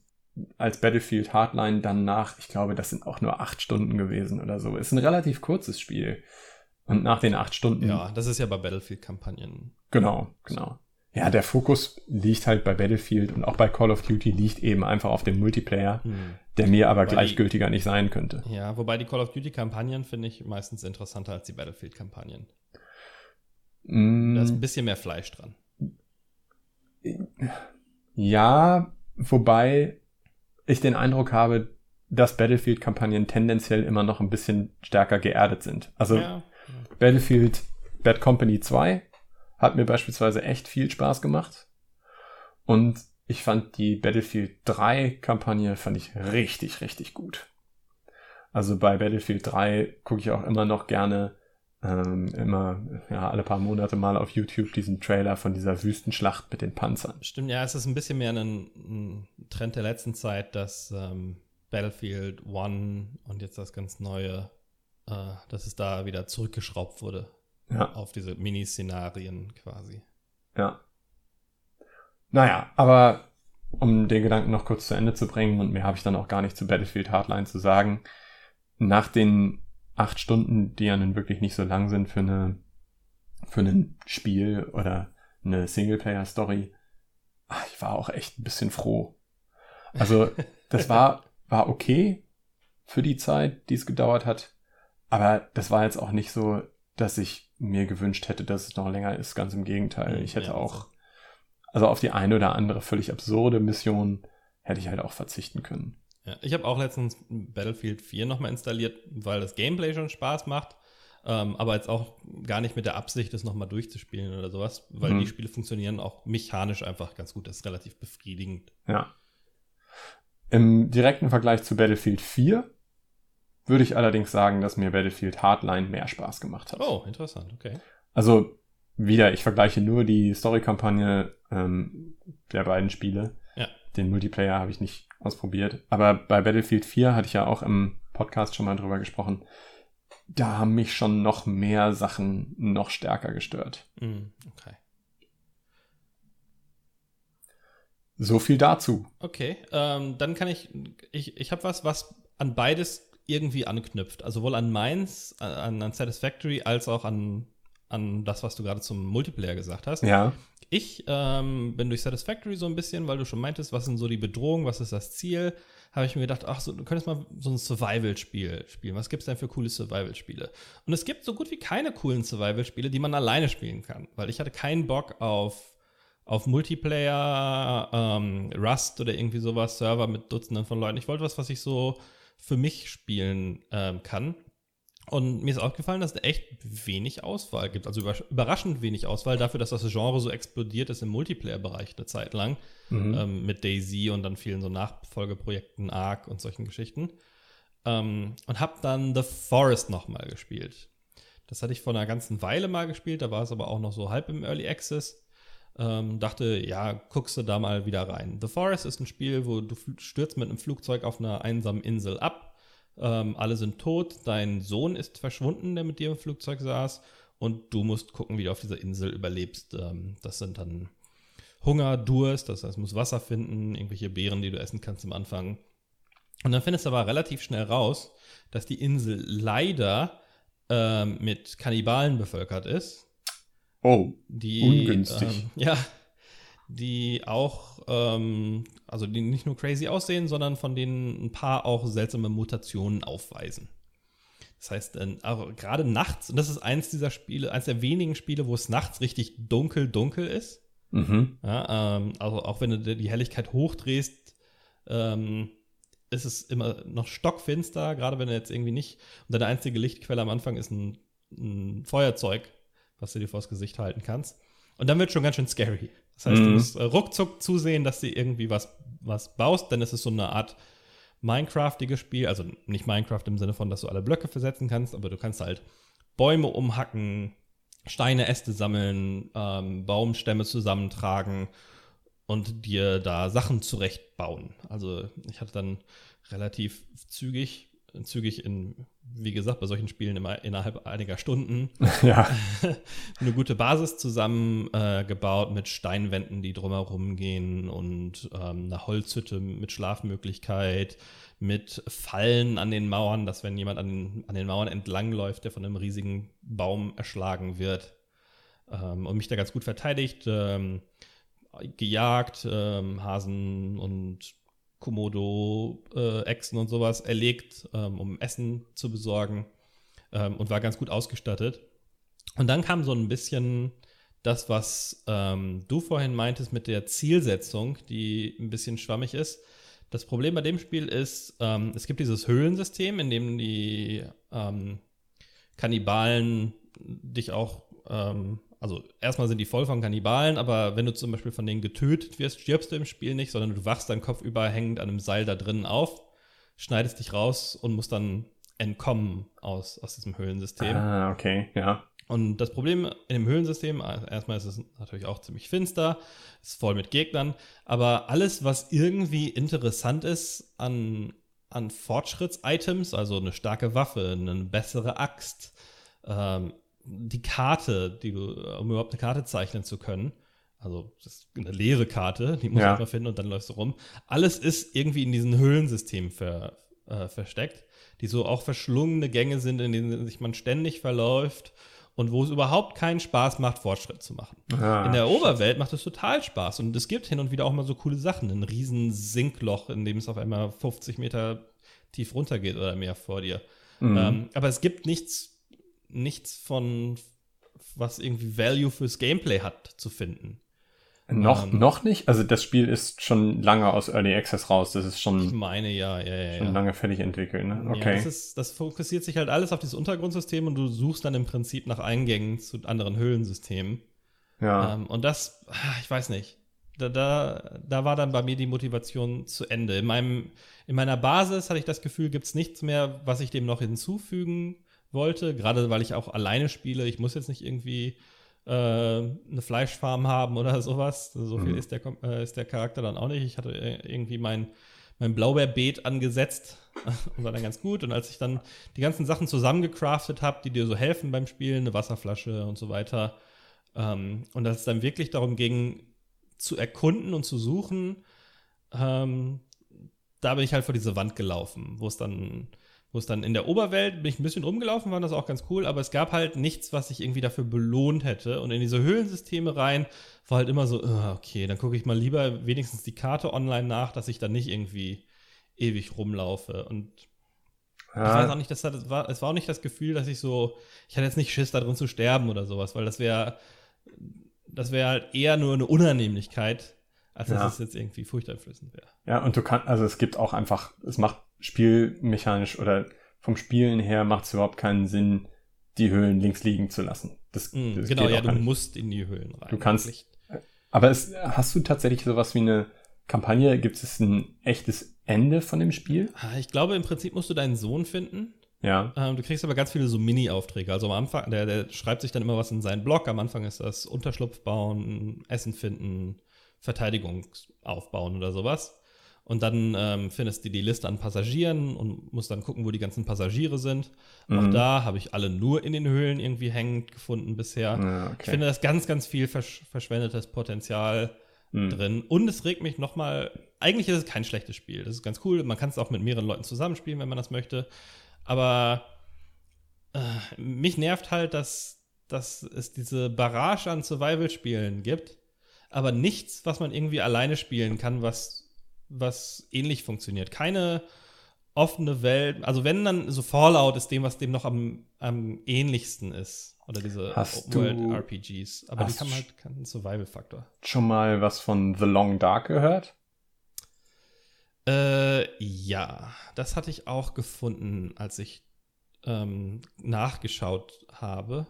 als Battlefield Hardline dann nach, ich glaube, das sind auch nur acht Stunden gewesen oder so. Ist ein relativ kurzes Spiel. Und nach den acht Stunden. Ja, das ist ja bei Battlefield-Kampagnen. Genau, genau. Ja, der Fokus liegt halt bei Battlefield und auch bei Call of Duty liegt eben einfach auf dem Multiplayer, hm. der mir aber wobei gleichgültiger die, nicht sein könnte. Ja, wobei die Call of Duty-Kampagnen finde ich meistens interessanter als die Battlefield-Kampagnen. Mm. Da ist ein bisschen mehr Fleisch dran. Ja, wobei ich den Eindruck habe, dass Battlefield-Kampagnen tendenziell immer noch ein bisschen stärker geerdet sind. Also ja. Battlefield Bad Company 2 hat mir beispielsweise echt viel Spaß gemacht. Und ich fand die Battlefield 3 Kampagne fand ich richtig, richtig gut. Also bei Battlefield 3 gucke ich auch immer noch gerne ähm, immer ja, alle paar Monate mal auf YouTube diesen Trailer von dieser Wüstenschlacht mit den Panzern. Stimmt, ja, es ist ein bisschen mehr ein, ein Trend der letzten Zeit, dass ähm, Battlefield One und jetzt das ganz neue, äh, dass es da wieder zurückgeschraubt wurde. Ja. Auf diese Miniszenarien quasi. Ja. Naja, aber um den Gedanken noch kurz zu Ende zu bringen, und mehr habe ich dann auch gar nicht zu Battlefield Hardline zu sagen, nach den acht Stunden, die ja nun wirklich nicht so lang sind für eine für ein Spiel oder eine Singleplayer-Story, ich war auch echt ein bisschen froh. Also, das war, war okay für die Zeit, die es gedauert hat. Aber das war jetzt auch nicht so, dass ich mir gewünscht hätte, dass es noch länger ist. Ganz im Gegenteil. Hm, ich hätte ja, auch, also auf die eine oder andere völlig absurde Mission hätte ich halt auch verzichten können. Ja, ich habe auch letztens Battlefield 4 nochmal installiert, weil das Gameplay schon Spaß macht. Ähm, aber jetzt auch gar nicht mit der Absicht, das nochmal durchzuspielen oder sowas, weil mhm. die Spiele funktionieren auch mechanisch einfach ganz gut. Das ist relativ befriedigend. Ja. Im direkten Vergleich zu Battlefield 4 würde ich allerdings sagen, dass mir Battlefield Hardline mehr Spaß gemacht hat. Oh, interessant, okay. Also wieder, ich vergleiche nur die Story-Kampagne ähm, der beiden Spiele. Den Multiplayer habe ich nicht ausprobiert. Aber bei Battlefield 4 hatte ich ja auch im Podcast schon mal drüber gesprochen. Da haben mich schon noch mehr Sachen noch stärker gestört. Mm, okay. So viel dazu. Okay, ähm, dann kann ich, ich, ich habe was, was an beides irgendwie anknüpft. Also sowohl an Mainz, an, an Satisfactory, als auch an, an das, was du gerade zum Multiplayer gesagt hast. Ja. Ich ähm, bin durch Satisfactory so ein bisschen, weil du schon meintest, was sind so die Bedrohungen, was ist das Ziel, habe ich mir gedacht, ach, so, du könntest mal so ein Survival-Spiel spielen. Was gibt es denn für coole Survival-Spiele? Und es gibt so gut wie keine coolen Survival-Spiele, die man alleine spielen kann, weil ich hatte keinen Bock auf, auf Multiplayer, ähm, Rust oder irgendwie sowas, Server mit Dutzenden von Leuten. Ich wollte was, was ich so für mich spielen ähm, kann. Und mir ist aufgefallen, dass es echt wenig Auswahl gibt. Also überraschend wenig Auswahl dafür, dass das Genre so explodiert ist im Multiplayer-Bereich eine Zeit lang. Mhm. Ähm, mit Daisy und dann vielen so Nachfolgeprojekten, Ark und solchen Geschichten. Ähm, und habe dann The Forest nochmal gespielt. Das hatte ich vor einer ganzen Weile mal gespielt, da war es aber auch noch so halb im Early Access. Ähm, dachte, ja, guckst du da mal wieder rein. The Forest ist ein Spiel, wo du stürzt mit einem Flugzeug auf einer einsamen Insel ab ähm, alle sind tot, dein Sohn ist verschwunden, der mit dir im Flugzeug saß und du musst gucken, wie du auf dieser Insel überlebst. Ähm, das sind dann Hunger, Durst, das heißt, du musst Wasser finden, irgendwelche Beeren, die du essen kannst am Anfang. Und dann findest du aber relativ schnell raus, dass die Insel leider ähm, mit Kannibalen bevölkert ist. Oh, die, ungünstig. Ähm, ja, die auch, ähm, also die nicht nur crazy aussehen, sondern von denen ein paar auch seltsame Mutationen aufweisen. Das heißt, äh, gerade nachts, und das ist eins dieser Spiele, eins der wenigen Spiele, wo es nachts richtig dunkel, dunkel ist. Mhm. Ja, ähm, also auch wenn du die Helligkeit hochdrehst, ähm, ist es immer noch stockfinster, gerade wenn du jetzt irgendwie nicht, und deine einzige Lichtquelle am Anfang ist ein, ein Feuerzeug, was du dir vors Gesicht halten kannst. Und dann wird schon ganz schön scary. Das heißt, mhm. du musst äh, ruckzuck zusehen, dass du irgendwie was, was baust, denn es ist so eine Art Minecraftiges Spiel. Also nicht Minecraft im Sinne von, dass du alle Blöcke versetzen kannst, aber du kannst halt Bäume umhacken, Steine, Äste sammeln, ähm, Baumstämme zusammentragen und dir da Sachen zurechtbauen. Also ich hatte dann relativ zügig zügig in, wie gesagt, bei solchen Spielen immer innerhalb einiger Stunden ja. eine gute Basis zusammengebaut äh, mit Steinwänden, die drumherum gehen und ähm, einer Holzhütte mit Schlafmöglichkeit, mit Fallen an den Mauern, dass wenn jemand an den, an den Mauern entlangläuft, der von einem riesigen Baum erschlagen wird ähm, und mich da ganz gut verteidigt, ähm, gejagt, ähm, Hasen und Komodo-Echsen äh, und sowas erlegt, ähm, um Essen zu besorgen ähm, und war ganz gut ausgestattet. Und dann kam so ein bisschen das, was ähm, du vorhin meintest mit der Zielsetzung, die ein bisschen schwammig ist. Das Problem bei dem Spiel ist, ähm, es gibt dieses Höhlensystem, in dem die ähm, Kannibalen dich auch ähm, also erstmal sind die voll von Kannibalen, aber wenn du zum Beispiel von denen getötet wirst, stirbst du im Spiel nicht, sondern du wachst deinen Kopf über hängend an einem Seil da drinnen auf, schneidest dich raus und musst dann entkommen aus, aus diesem Höhlensystem. Ah, okay, ja. Und das Problem in dem Höhlensystem, erstmal ist es natürlich auch ziemlich finster, ist voll mit Gegnern, aber alles, was irgendwie interessant ist an, an Fortschritts-Items, also eine starke Waffe, eine bessere Axt, ähm, die Karte, die du, um überhaupt eine Karte zeichnen zu können, also eine leere Karte, die muss ja. man finden und dann läufst du rum. Alles ist irgendwie in diesen Höhlensystemen ver, äh, versteckt, die so auch verschlungene Gänge sind, in denen sich man ständig verläuft und wo es überhaupt keinen Spaß macht, Fortschritt zu machen. Ah, in der Oberwelt macht es total Spaß und es gibt hin und wieder auch mal so coole Sachen. Ein riesen Sinkloch, in dem es auf einmal 50 Meter tief runtergeht oder mehr vor dir. Mhm. Ähm, aber es gibt nichts nichts von, was irgendwie Value fürs Gameplay hat, zu finden. Noch, ähm, noch nicht? Also das Spiel ist schon lange aus Early Access raus. Das ist schon. Ich meine, ja, ja, ja. Schon ja. lange fertig entwickelt, ne? Okay. Ja, das, ist, das fokussiert sich halt alles auf dieses Untergrundsystem und du suchst dann im Prinzip nach Eingängen zu anderen Höhlensystemen. Ja. Ähm, und das, ah, ich weiß nicht. Da, da, da war dann bei mir die Motivation zu Ende. In, meinem, in meiner Basis hatte ich das Gefühl, gibt es nichts mehr, was ich dem noch hinzufügen wollte, gerade weil ich auch alleine spiele. Ich muss jetzt nicht irgendwie äh, eine Fleischfarm haben oder sowas. So viel mhm. ist, der, äh, ist der Charakter dann auch nicht. Ich hatte äh, irgendwie mein, mein Blaubeerbeet angesetzt und war dann ganz gut. Und als ich dann die ganzen Sachen zusammengecraftet habe, die dir so helfen beim Spielen, eine Wasserflasche und so weiter, ähm, und dass es dann wirklich darum ging, zu erkunden und zu suchen, ähm, da bin ich halt vor diese Wand gelaufen, wo es dann wo es dann in der Oberwelt bin ich ein bisschen rumgelaufen, war das auch ganz cool, aber es gab halt nichts, was ich irgendwie dafür belohnt hätte. Und in diese Höhlensysteme rein war halt immer so, oh, okay, dann gucke ich mal lieber wenigstens die Karte online nach, dass ich dann nicht irgendwie ewig rumlaufe. Und ja. ich weiß auch nicht, das, war, es war auch nicht das Gefühl, dass ich so, ich hatte jetzt nicht Schiss, da drin zu sterben oder sowas, weil das wäre, das wäre halt eher nur eine Unannehmlichkeit, als dass ja. es jetzt irgendwie furchteinflößend wäre. Ja, und du kannst, also es gibt auch einfach, es macht spielmechanisch oder vom Spielen her macht es überhaupt keinen Sinn, die Höhlen links liegen zu lassen. Das, mm, das genau, ja, du musst in die Höhlen rein. Du kannst. Wirklich. Aber es, hast du tatsächlich sowas wie eine Kampagne? Gibt es ein echtes Ende von dem Spiel? Ah, ich glaube, im Prinzip musst du deinen Sohn finden. Ja. Ähm, du kriegst aber ganz viele so Mini-Aufträge. Also am Anfang, der, der schreibt sich dann immer was in seinen Blog. Am Anfang ist das Unterschlupf bauen, Essen finden, Verteidigung aufbauen oder sowas. Und dann ähm, findest du die Liste an Passagieren und musst dann gucken, wo die ganzen Passagiere sind. Mhm. Auch da habe ich alle nur in den Höhlen irgendwie hängend gefunden bisher. Ja, okay. Ich finde das ganz, ganz viel versch verschwendetes Potenzial mhm. drin. Und es regt mich nochmal, eigentlich ist es kein schlechtes Spiel. Das ist ganz cool. Man kann es auch mit mehreren Leuten zusammenspielen, wenn man das möchte. Aber äh, mich nervt halt, dass, dass es diese Barrage an Survival-Spielen gibt, aber nichts, was man irgendwie alleine spielen kann, was was ähnlich funktioniert. Keine offene Welt. Also wenn dann so Fallout ist dem, was dem noch am, am ähnlichsten ist. Oder diese World-RPGs. Aber die haben halt keinen Survival-Faktor. Schon mal was von The Long Dark gehört? Äh, ja. Das hatte ich auch gefunden, als ich ähm, nachgeschaut habe.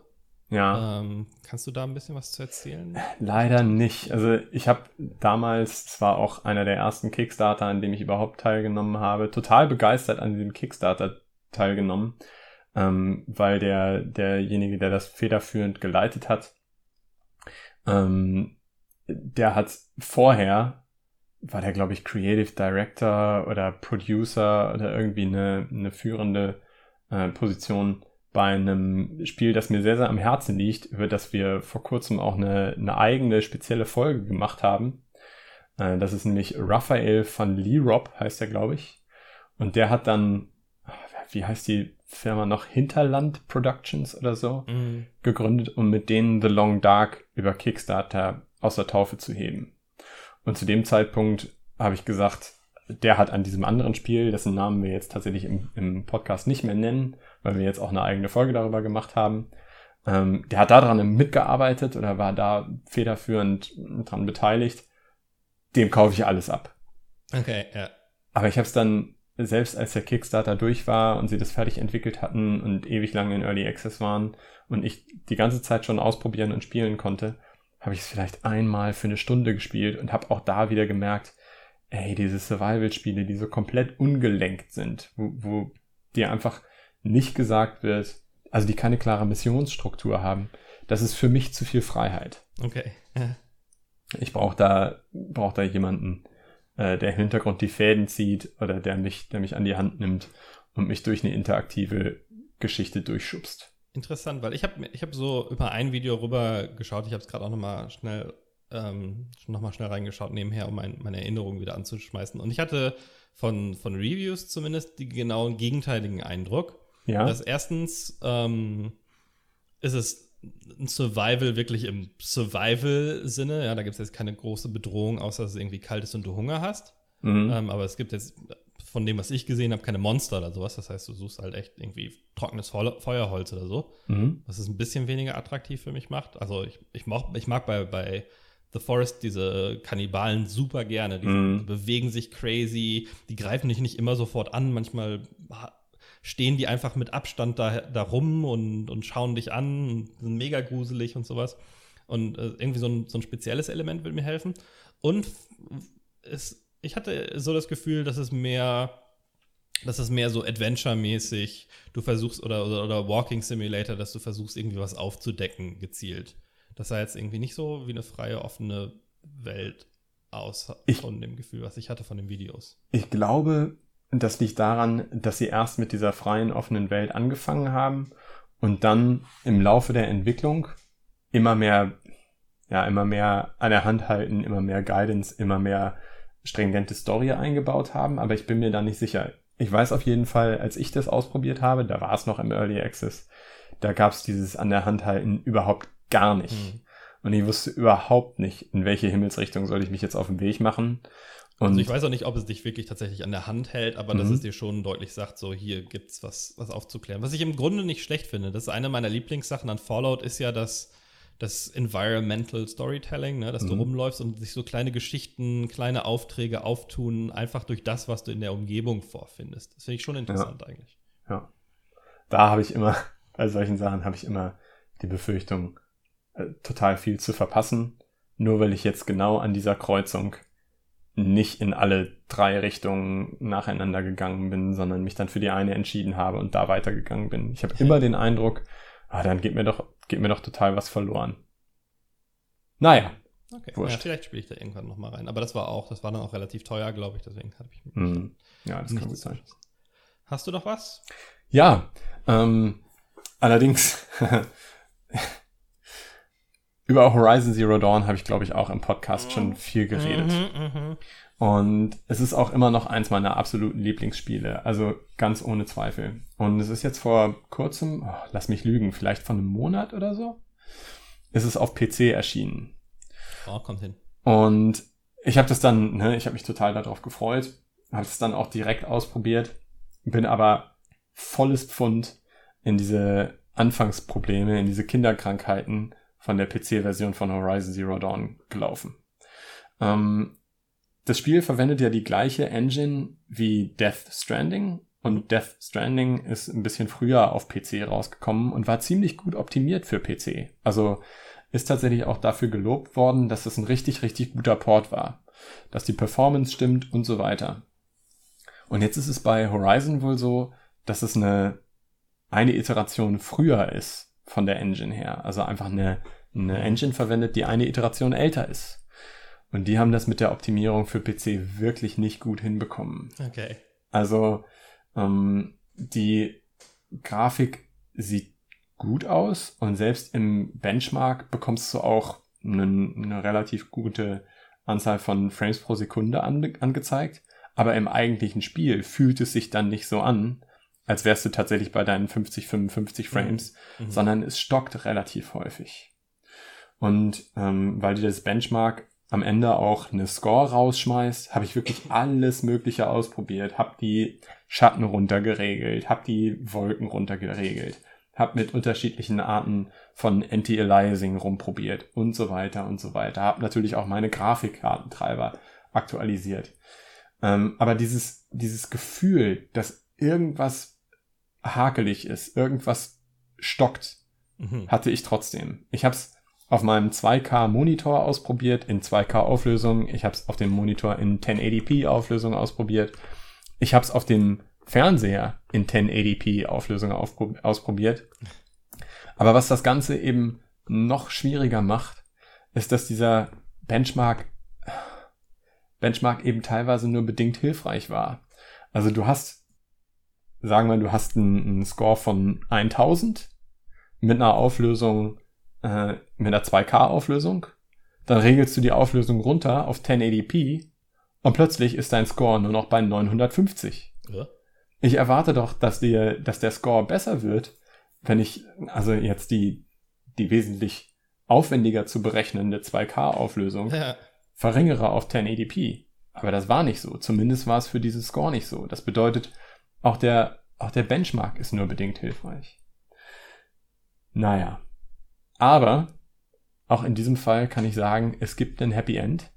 Ja. Ähm, kannst du da ein bisschen was zu erzählen? Leider nicht. Also ich habe damals, zwar auch einer der ersten Kickstarter, an dem ich überhaupt teilgenommen habe, total begeistert an diesem Kickstarter teilgenommen, ähm, weil der derjenige, der das federführend geleitet hat, ähm, der hat vorher war der glaube ich Creative Director oder Producer oder irgendwie eine, eine führende äh, Position bei einem Spiel, das mir sehr, sehr am Herzen liegt, über das wir vor kurzem auch eine, eine eigene spezielle Folge gemacht haben. Äh, das ist nämlich Raphael van Lierop, heißt er, glaube ich. Und der hat dann, wie heißt die Firma noch, Hinterland Productions oder so, mhm. gegründet, um mit denen The Long Dark über Kickstarter aus der Taufe zu heben. Und zu dem Zeitpunkt habe ich gesagt, der hat an diesem anderen Spiel, dessen Namen wir jetzt tatsächlich im, im Podcast nicht mehr nennen, weil wir jetzt auch eine eigene Folge darüber gemacht haben. Ähm, der hat daran mitgearbeitet oder war da federführend dran beteiligt. Dem kaufe ich alles ab. Okay, ja. Aber ich habe es dann selbst als der Kickstarter durch war und sie das fertig entwickelt hatten und ewig lange in Early Access waren und ich die ganze Zeit schon ausprobieren und spielen konnte, habe ich es vielleicht einmal für eine Stunde gespielt und habe auch da wieder gemerkt, ey, diese Survival-Spiele, die so komplett ungelenkt sind, wo, wo dir einfach nicht gesagt wird, also die keine klare Missionsstruktur haben, das ist für mich zu viel Freiheit. Okay. Ich brauche da, brauch da jemanden, äh, der im Hintergrund die Fäden zieht oder der mich, der mich an die Hand nimmt und mich durch eine interaktive Geschichte durchschubst. Interessant, weil ich habe ich hab so über ein Video rüber geschaut, ich habe es gerade auch nochmal schnell ähm, noch schnell reingeschaut nebenher, um mein, meine Erinnerungen wieder anzuschmeißen. Und ich hatte von, von Reviews zumindest die genauen gegenteiligen Eindruck. Ja. Dass erstens ähm, ist es ein Survival wirklich im Survival-Sinne. Ja, da gibt es jetzt keine große Bedrohung, außer dass es irgendwie kalt ist und du Hunger hast. Mhm. Ähm, aber es gibt jetzt von dem, was ich gesehen habe, keine Monster oder sowas. Das heißt, du suchst halt echt irgendwie trockenes Feuerholz oder so, mhm. was es ein bisschen weniger attraktiv für mich macht. Also ich, ich, mag, ich mag bei, bei The Forest diese Kannibalen super gerne. Die mm. bewegen sich crazy, die greifen dich nicht immer sofort an. Manchmal stehen die einfach mit Abstand da, da rum und, und schauen dich an und sind mega gruselig und sowas. Und äh, irgendwie so ein, so ein spezielles Element will mir helfen. Und es, ich hatte so das Gefühl, dass es mehr, dass es mehr so Adventure-mäßig, du versuchst, oder, oder, oder Walking Simulator, dass du versuchst, irgendwie was aufzudecken, gezielt. Das sah jetzt irgendwie nicht so wie eine freie, offene Welt aus, ich, von dem Gefühl, was ich hatte von den Videos. Ich glaube, das liegt daran, dass sie erst mit dieser freien, offenen Welt angefangen haben und dann im Laufe der Entwicklung immer mehr, ja, immer mehr an der Hand halten, immer mehr Guidance, immer mehr stringente Story eingebaut haben, aber ich bin mir da nicht sicher. Ich weiß auf jeden Fall, als ich das ausprobiert habe, da war es noch im Early Access, da gab es dieses an der Hand halten überhaupt gar nicht. Mhm. Und ich wusste überhaupt nicht, in welche Himmelsrichtung soll ich mich jetzt auf den Weg machen. Und also ich weiß auch nicht, ob es dich wirklich tatsächlich an der Hand hält, aber mhm. dass es dir schon deutlich sagt, so hier gibt's was, was aufzuklären. Was ich im Grunde nicht schlecht finde. Das ist eine meiner Lieblingssachen an Fallout, ist ja das, das Environmental Storytelling, ne? dass mhm. du rumläufst und sich so kleine Geschichten, kleine Aufträge auftun, einfach durch das, was du in der Umgebung vorfindest. Das finde ich schon interessant ja. eigentlich. Ja. Da habe ich immer, bei solchen Sachen habe ich immer die Befürchtung, äh, total viel zu verpassen, nur weil ich jetzt genau an dieser Kreuzung nicht in alle drei Richtungen nacheinander gegangen bin, sondern mich dann für die eine entschieden habe und da weitergegangen bin. Ich habe immer den Eindruck, ah, dann geht mir doch, geht mir doch total was verloren. Naja. Okay, ja, vielleicht spiele ich da irgendwann nochmal rein. Aber das war auch, das war dann auch relativ teuer, glaube ich, deswegen habe ich mich mm. Ja, das kann gut sein. Hast du noch was? Ja, ähm, allerdings über Horizon Zero Dawn habe ich, glaube ich, auch im Podcast schon viel geredet. Mhm, mh. Und es ist auch immer noch eins meiner absoluten Lieblingsspiele. Also ganz ohne Zweifel. Und es ist jetzt vor kurzem, oh, lass mich lügen, vielleicht von einem Monat oder so, ist es auf PC erschienen. Oh, kommt hin. Und ich habe das dann, ne, ich habe mich total darauf gefreut, habe es dann auch direkt ausprobiert, bin aber volles Pfund in diese Anfangsprobleme, in diese Kinderkrankheiten von der PC-Version von Horizon Zero Dawn gelaufen. Ähm, das Spiel verwendet ja die gleiche Engine wie Death Stranding und Death Stranding ist ein bisschen früher auf PC rausgekommen und war ziemlich gut optimiert für PC. Also ist tatsächlich auch dafür gelobt worden, dass es ein richtig, richtig guter Port war. Dass die Performance stimmt und so weiter. Und jetzt ist es bei Horizon wohl so, dass es eine, eine Iteration früher ist von der Engine her. Also einfach eine, eine Engine verwendet, die eine Iteration älter ist. Und die haben das mit der Optimierung für PC wirklich nicht gut hinbekommen. Okay. Also ähm, die Grafik sieht gut aus und selbst im Benchmark bekommst du auch eine, eine relativ gute Anzahl von Frames pro Sekunde ange angezeigt. Aber im eigentlichen Spiel fühlt es sich dann nicht so an, als wärst du tatsächlich bei deinen 50, 55 mhm. Frames, mhm. sondern es stockt relativ häufig. Und ähm, weil dir das Benchmark am Ende auch eine Score rausschmeißt, habe ich wirklich alles Mögliche ausprobiert, habe die Schatten runtergeregelt, habe die Wolken runtergeregelt, habe mit unterschiedlichen Arten von Anti-Aliasing rumprobiert und so weiter und so weiter. Habe natürlich auch meine Grafikkartentreiber aktualisiert. Ähm, aber dieses, dieses Gefühl, dass irgendwas hakelig ist, irgendwas stockt, mhm. hatte ich trotzdem. Ich habe es auf meinem 2K Monitor ausprobiert in 2K Auflösung. Ich habe es auf dem Monitor in 1080p Auflösung ausprobiert. Ich habe es auf dem Fernseher in 1080p Auflösung ausprobiert. Aber was das Ganze eben noch schwieriger macht, ist, dass dieser Benchmark Benchmark eben teilweise nur bedingt hilfreich war. Also du hast, sagen wir, du hast einen, einen Score von 1000 mit einer Auflösung, äh, mit einer 2K-Auflösung. Dann regelst du die Auflösung runter auf 1080p und plötzlich ist dein Score nur noch bei 950. Ja. Ich erwarte doch, dass, dir, dass der Score besser wird, wenn ich also jetzt die, die wesentlich aufwendiger zu berechnende 2K-Auflösung ja verringere auf 1080p. Aber das war nicht so. Zumindest war es für diesen Score nicht so. Das bedeutet, auch der, auch der Benchmark ist nur bedingt hilfreich. Naja. Aber auch in diesem Fall kann ich sagen, es gibt ein Happy End.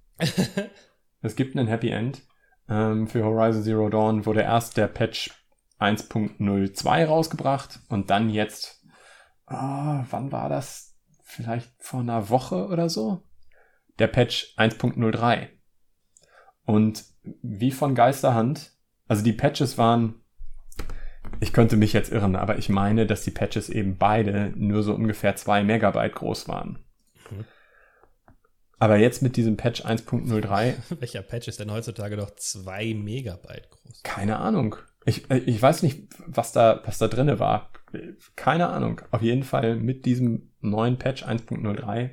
es gibt ein Happy End. Ähm, für Horizon Zero Dawn wurde erst der Patch 1.02 rausgebracht und dann jetzt, oh, wann war das? Vielleicht vor einer Woche oder so? der Patch 1.03. Und wie von Geisterhand, also die Patches waren, ich könnte mich jetzt irren, aber ich meine, dass die Patches eben beide nur so ungefähr zwei Megabyte groß waren. Mhm. Aber jetzt mit diesem Patch 1.03. Welcher Patch ist denn heutzutage noch zwei Megabyte groß? Keine Ahnung. Ich, ich weiß nicht, was da, was da drinne war. Keine Ahnung. Auf jeden Fall mit diesem neuen Patch 1.03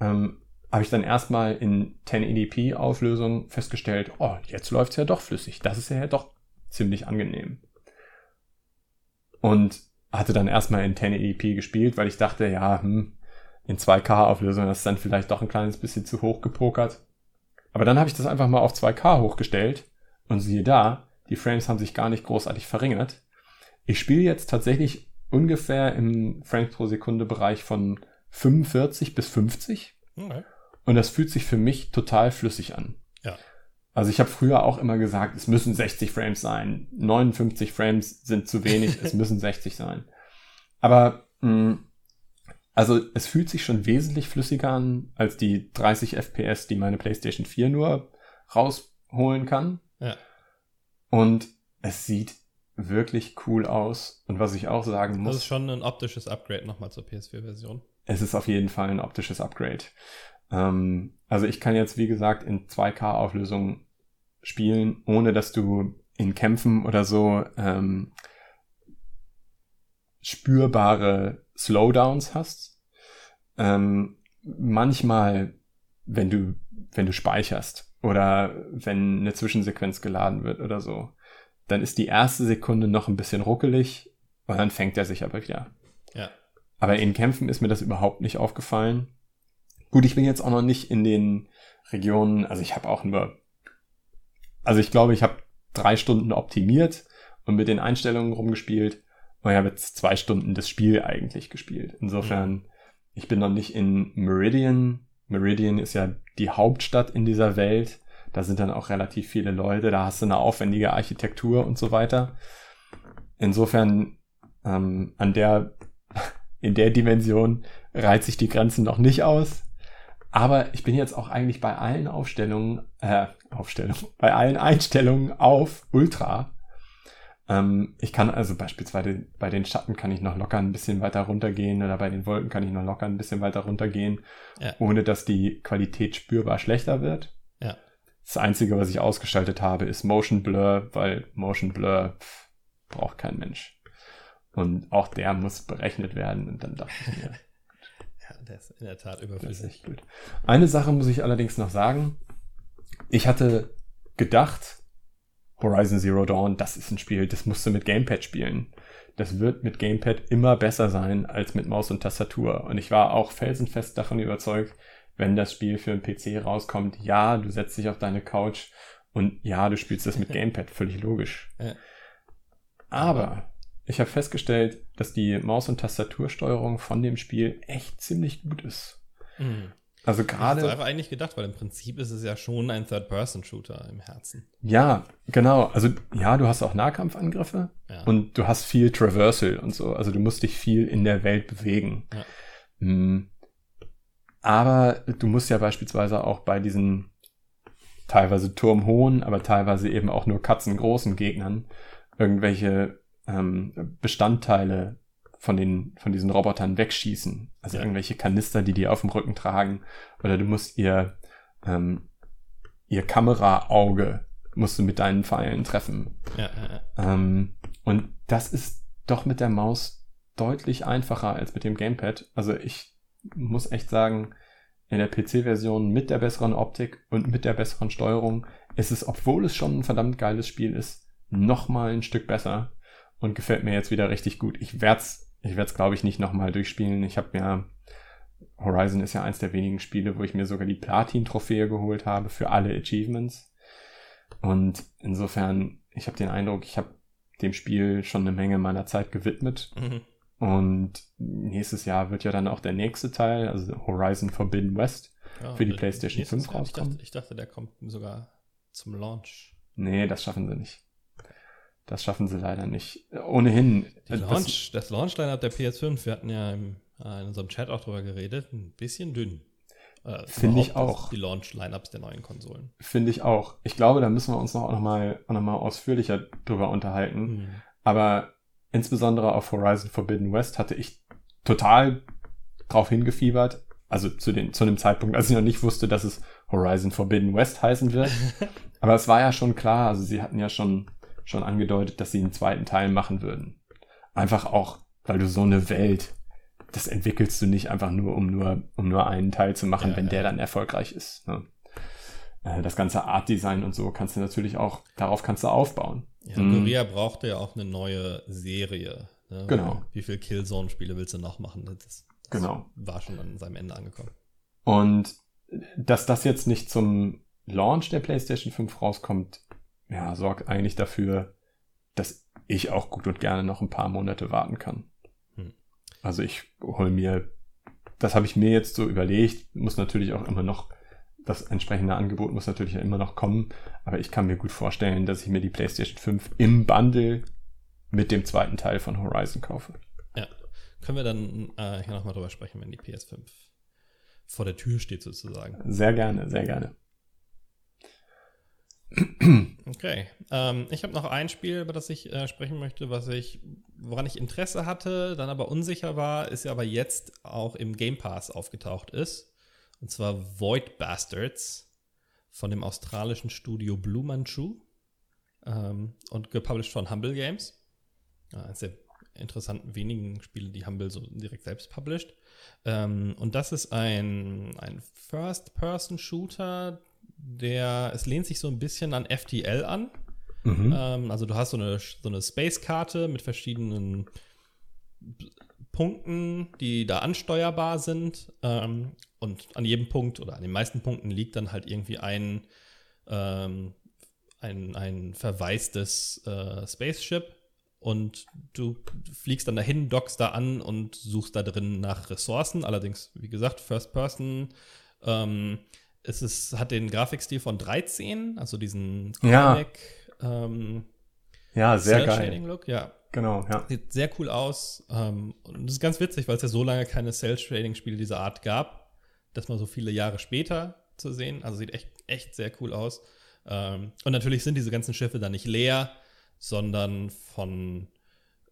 ähm, habe ich dann erstmal in 1080p Auflösung festgestellt, oh, jetzt läuft's ja doch flüssig. Das ist ja doch ziemlich angenehm. Und hatte dann erstmal in 1080p gespielt, weil ich dachte, ja, hm, in 2K Auflösung das ist dann vielleicht doch ein kleines bisschen zu hoch gepokert. Aber dann habe ich das einfach mal auf 2K hochgestellt und siehe da, die Frames haben sich gar nicht großartig verringert. Ich spiele jetzt tatsächlich ungefähr im Frames pro Sekunde Bereich von 45 bis 50. Okay. Und das fühlt sich für mich total flüssig an. Ja. Also ich habe früher auch immer gesagt, es müssen 60 Frames sein. 59 Frames sind zu wenig, es müssen 60 sein. Aber mh, mm, also es fühlt sich schon wesentlich flüssiger an als die 30 FPS, die meine PlayStation 4 nur rausholen kann. Ja. Und es sieht wirklich cool aus. Und was ich auch sagen muss. Das ist schon ein optisches Upgrade nochmal zur PS4-Version. Es ist auf jeden Fall ein optisches Upgrade. Ähm, also ich kann jetzt, wie gesagt, in 2K-Auflösung spielen, ohne dass du in Kämpfen oder so ähm, spürbare Slowdowns hast. Ähm, manchmal, wenn du, wenn du speicherst oder wenn eine Zwischensequenz geladen wird oder so, dann ist die erste Sekunde noch ein bisschen ruckelig und dann fängt er sich aber wieder. Ja. Aber in Kämpfen ist mir das überhaupt nicht aufgefallen. Gut, ich bin jetzt auch noch nicht in den Regionen, also ich habe auch nur, also ich glaube, ich habe drei Stunden optimiert und mit den Einstellungen rumgespielt und ich habe jetzt zwei Stunden das Spiel eigentlich gespielt. Insofern, mhm. ich bin noch nicht in Meridian. Meridian ist ja die Hauptstadt in dieser Welt. Da sind dann auch relativ viele Leute, da hast du eine aufwendige Architektur und so weiter. Insofern, ähm, an der, in der Dimension reizt sich die Grenzen noch nicht aus. Aber ich bin jetzt auch eigentlich bei allen Aufstellungen, äh, Aufstellungen, bei allen Einstellungen auf Ultra. Ähm, ich kann also beispielsweise bei den Schatten kann ich noch locker ein bisschen weiter runtergehen oder bei den Wolken kann ich noch locker ein bisschen weiter runtergehen, ja. ohne dass die Qualität spürbar schlechter wird. Ja. Das Einzige, was ich ausgeschaltet habe, ist Motion Blur, weil Motion Blur pff, braucht kein Mensch. Und auch der muss berechnet werden und dann dachte ich mir, der ist in der Tat überflüssig. Eine Sache muss ich allerdings noch sagen. Ich hatte gedacht, Horizon Zero Dawn, das ist ein Spiel, das musst du mit Gamepad spielen. Das wird mit Gamepad immer besser sein als mit Maus und Tastatur. Und ich war auch felsenfest davon überzeugt, wenn das Spiel für einen PC rauskommt, ja, du setzt dich auf deine Couch und ja, du spielst das mit Gamepad, völlig logisch. Ja. Aber ich habe festgestellt, dass die Maus- und Tastatursteuerung von dem Spiel echt ziemlich gut ist. Mhm. Also gerade. Das war eigentlich gedacht, weil im Prinzip ist es ja schon ein Third-Person-Shooter im Herzen. Ja, genau. Also ja, du hast auch Nahkampfangriffe ja. und du hast viel Traversal und so. Also du musst dich viel in der Welt bewegen. Ja. Hm. Aber du musst ja beispielsweise auch bei diesen teilweise turmhohen, aber teilweise eben auch nur katzengroßen Gegnern irgendwelche ähm, Bestandteile von den, von diesen Robotern wegschießen. Also ja. irgendwelche Kanister, die die auf dem Rücken tragen. Oder du musst ihr, ähm, ihr Kameraauge musst du mit deinen Pfeilen treffen. Ja, ja, ähm, und das ist doch mit der Maus deutlich einfacher als mit dem Gamepad. Also ich muss echt sagen, in der PC-Version mit der besseren Optik und mit der besseren Steuerung ist es, obwohl es schon ein verdammt geiles Spiel ist, noch mal ein Stück besser und gefällt mir jetzt wieder richtig gut. Ich werde es ich werde es, glaube ich, nicht nochmal durchspielen. Ich habe mir, Horizon ist ja eins der wenigen Spiele, wo ich mir sogar die Platin-Trophäe geholt habe für alle Achievements. Und insofern, ich habe den Eindruck, ich habe dem Spiel schon eine Menge meiner Zeit gewidmet. Mhm. Und nächstes Jahr wird ja dann auch der nächste Teil, also Horizon Forbidden West, ja, für die PlayStation 5 Jahr, rauskommen. Ich dachte, ich dachte, der kommt sogar zum Launch. Nee, das schaffen sie nicht. Das schaffen sie leider nicht. Ohnehin. Die Launch, das, das Launch-Line-Up der PS5, wir hatten ja im, äh, in unserem Chat auch drüber geredet, ein bisschen dünn. Äh, Finde ich auch. Die Launch-Lineups der neuen Konsolen. Finde ich auch. Ich glaube, da müssen wir uns noch, noch, mal, noch mal ausführlicher drüber unterhalten. Mhm. Aber insbesondere auf Horizon Forbidden West hatte ich total drauf hingefiebert. Also zu, den, zu einem Zeitpunkt, als ich noch nicht wusste, dass es Horizon Forbidden West heißen wird. Aber es war ja schon klar, also sie hatten ja schon schon angedeutet, dass sie einen zweiten Teil machen würden. Einfach auch, weil du so eine Welt, das entwickelst du nicht einfach nur, um nur, um nur einen Teil zu machen, ja, wenn ja. der dann erfolgreich ist. Ne? Äh, das ganze Art Design und so kannst du natürlich auch, darauf kannst du aufbauen. Ja, Korea mhm. brauchte ja auch eine neue Serie. Ne? Genau. Wie viele Killzone-Spiele willst du noch machen? Das, das genau. war schon an seinem Ende angekommen. Und dass das jetzt nicht zum Launch der PlayStation 5 rauskommt, ja, sorgt eigentlich dafür, dass ich auch gut und gerne noch ein paar Monate warten kann. Hm. Also ich hole mir, das habe ich mir jetzt so überlegt, muss natürlich auch immer noch, das entsprechende Angebot muss natürlich immer noch kommen, aber ich kann mir gut vorstellen, dass ich mir die PlayStation 5 im Bundle mit dem zweiten Teil von Horizon kaufe. Ja, können wir dann äh, hier nochmal drüber sprechen, wenn die PS5 vor der Tür steht sozusagen. Sehr gerne, sehr gerne. Okay. Ähm, ich habe noch ein Spiel, über das ich äh, sprechen möchte, was ich, woran ich Interesse hatte, dann aber unsicher war, ist ja aber jetzt auch im Game Pass aufgetaucht ist. Und zwar Void Bastards von dem australischen Studio Blue Manchu ähm, und gepublished von Humble Games. Ja, eines der interessanten wenigen Spiele, die Humble so direkt selbst published. Ähm, und das ist ein, ein First-Person-Shooter, der, es lehnt sich so ein bisschen an FTL an. Mhm. Ähm, also du hast so eine, so eine Space-Karte mit verschiedenen Punkten, die da ansteuerbar sind. Ähm, und an jedem Punkt oder an den meisten Punkten liegt dann halt irgendwie ein, ähm, ein, ein verwaistes äh, Spaceship. Und du fliegst dann dahin, dockst da an und suchst da drin nach Ressourcen. Allerdings, wie gesagt, First Person. Ähm, es ist, hat den Grafikstil von 13, also diesen Comic. Ja, ähm, ja sehr geil. Look, ja. Genau, ja. Sieht sehr cool aus. Ähm, und das ist ganz witzig, weil es ja so lange keine Cell-Shading-Spiele dieser Art gab, dass man so viele Jahre später zu sehen. Also sieht echt, echt sehr cool aus. Ähm, und natürlich sind diese ganzen Schiffe dann nicht leer, sondern von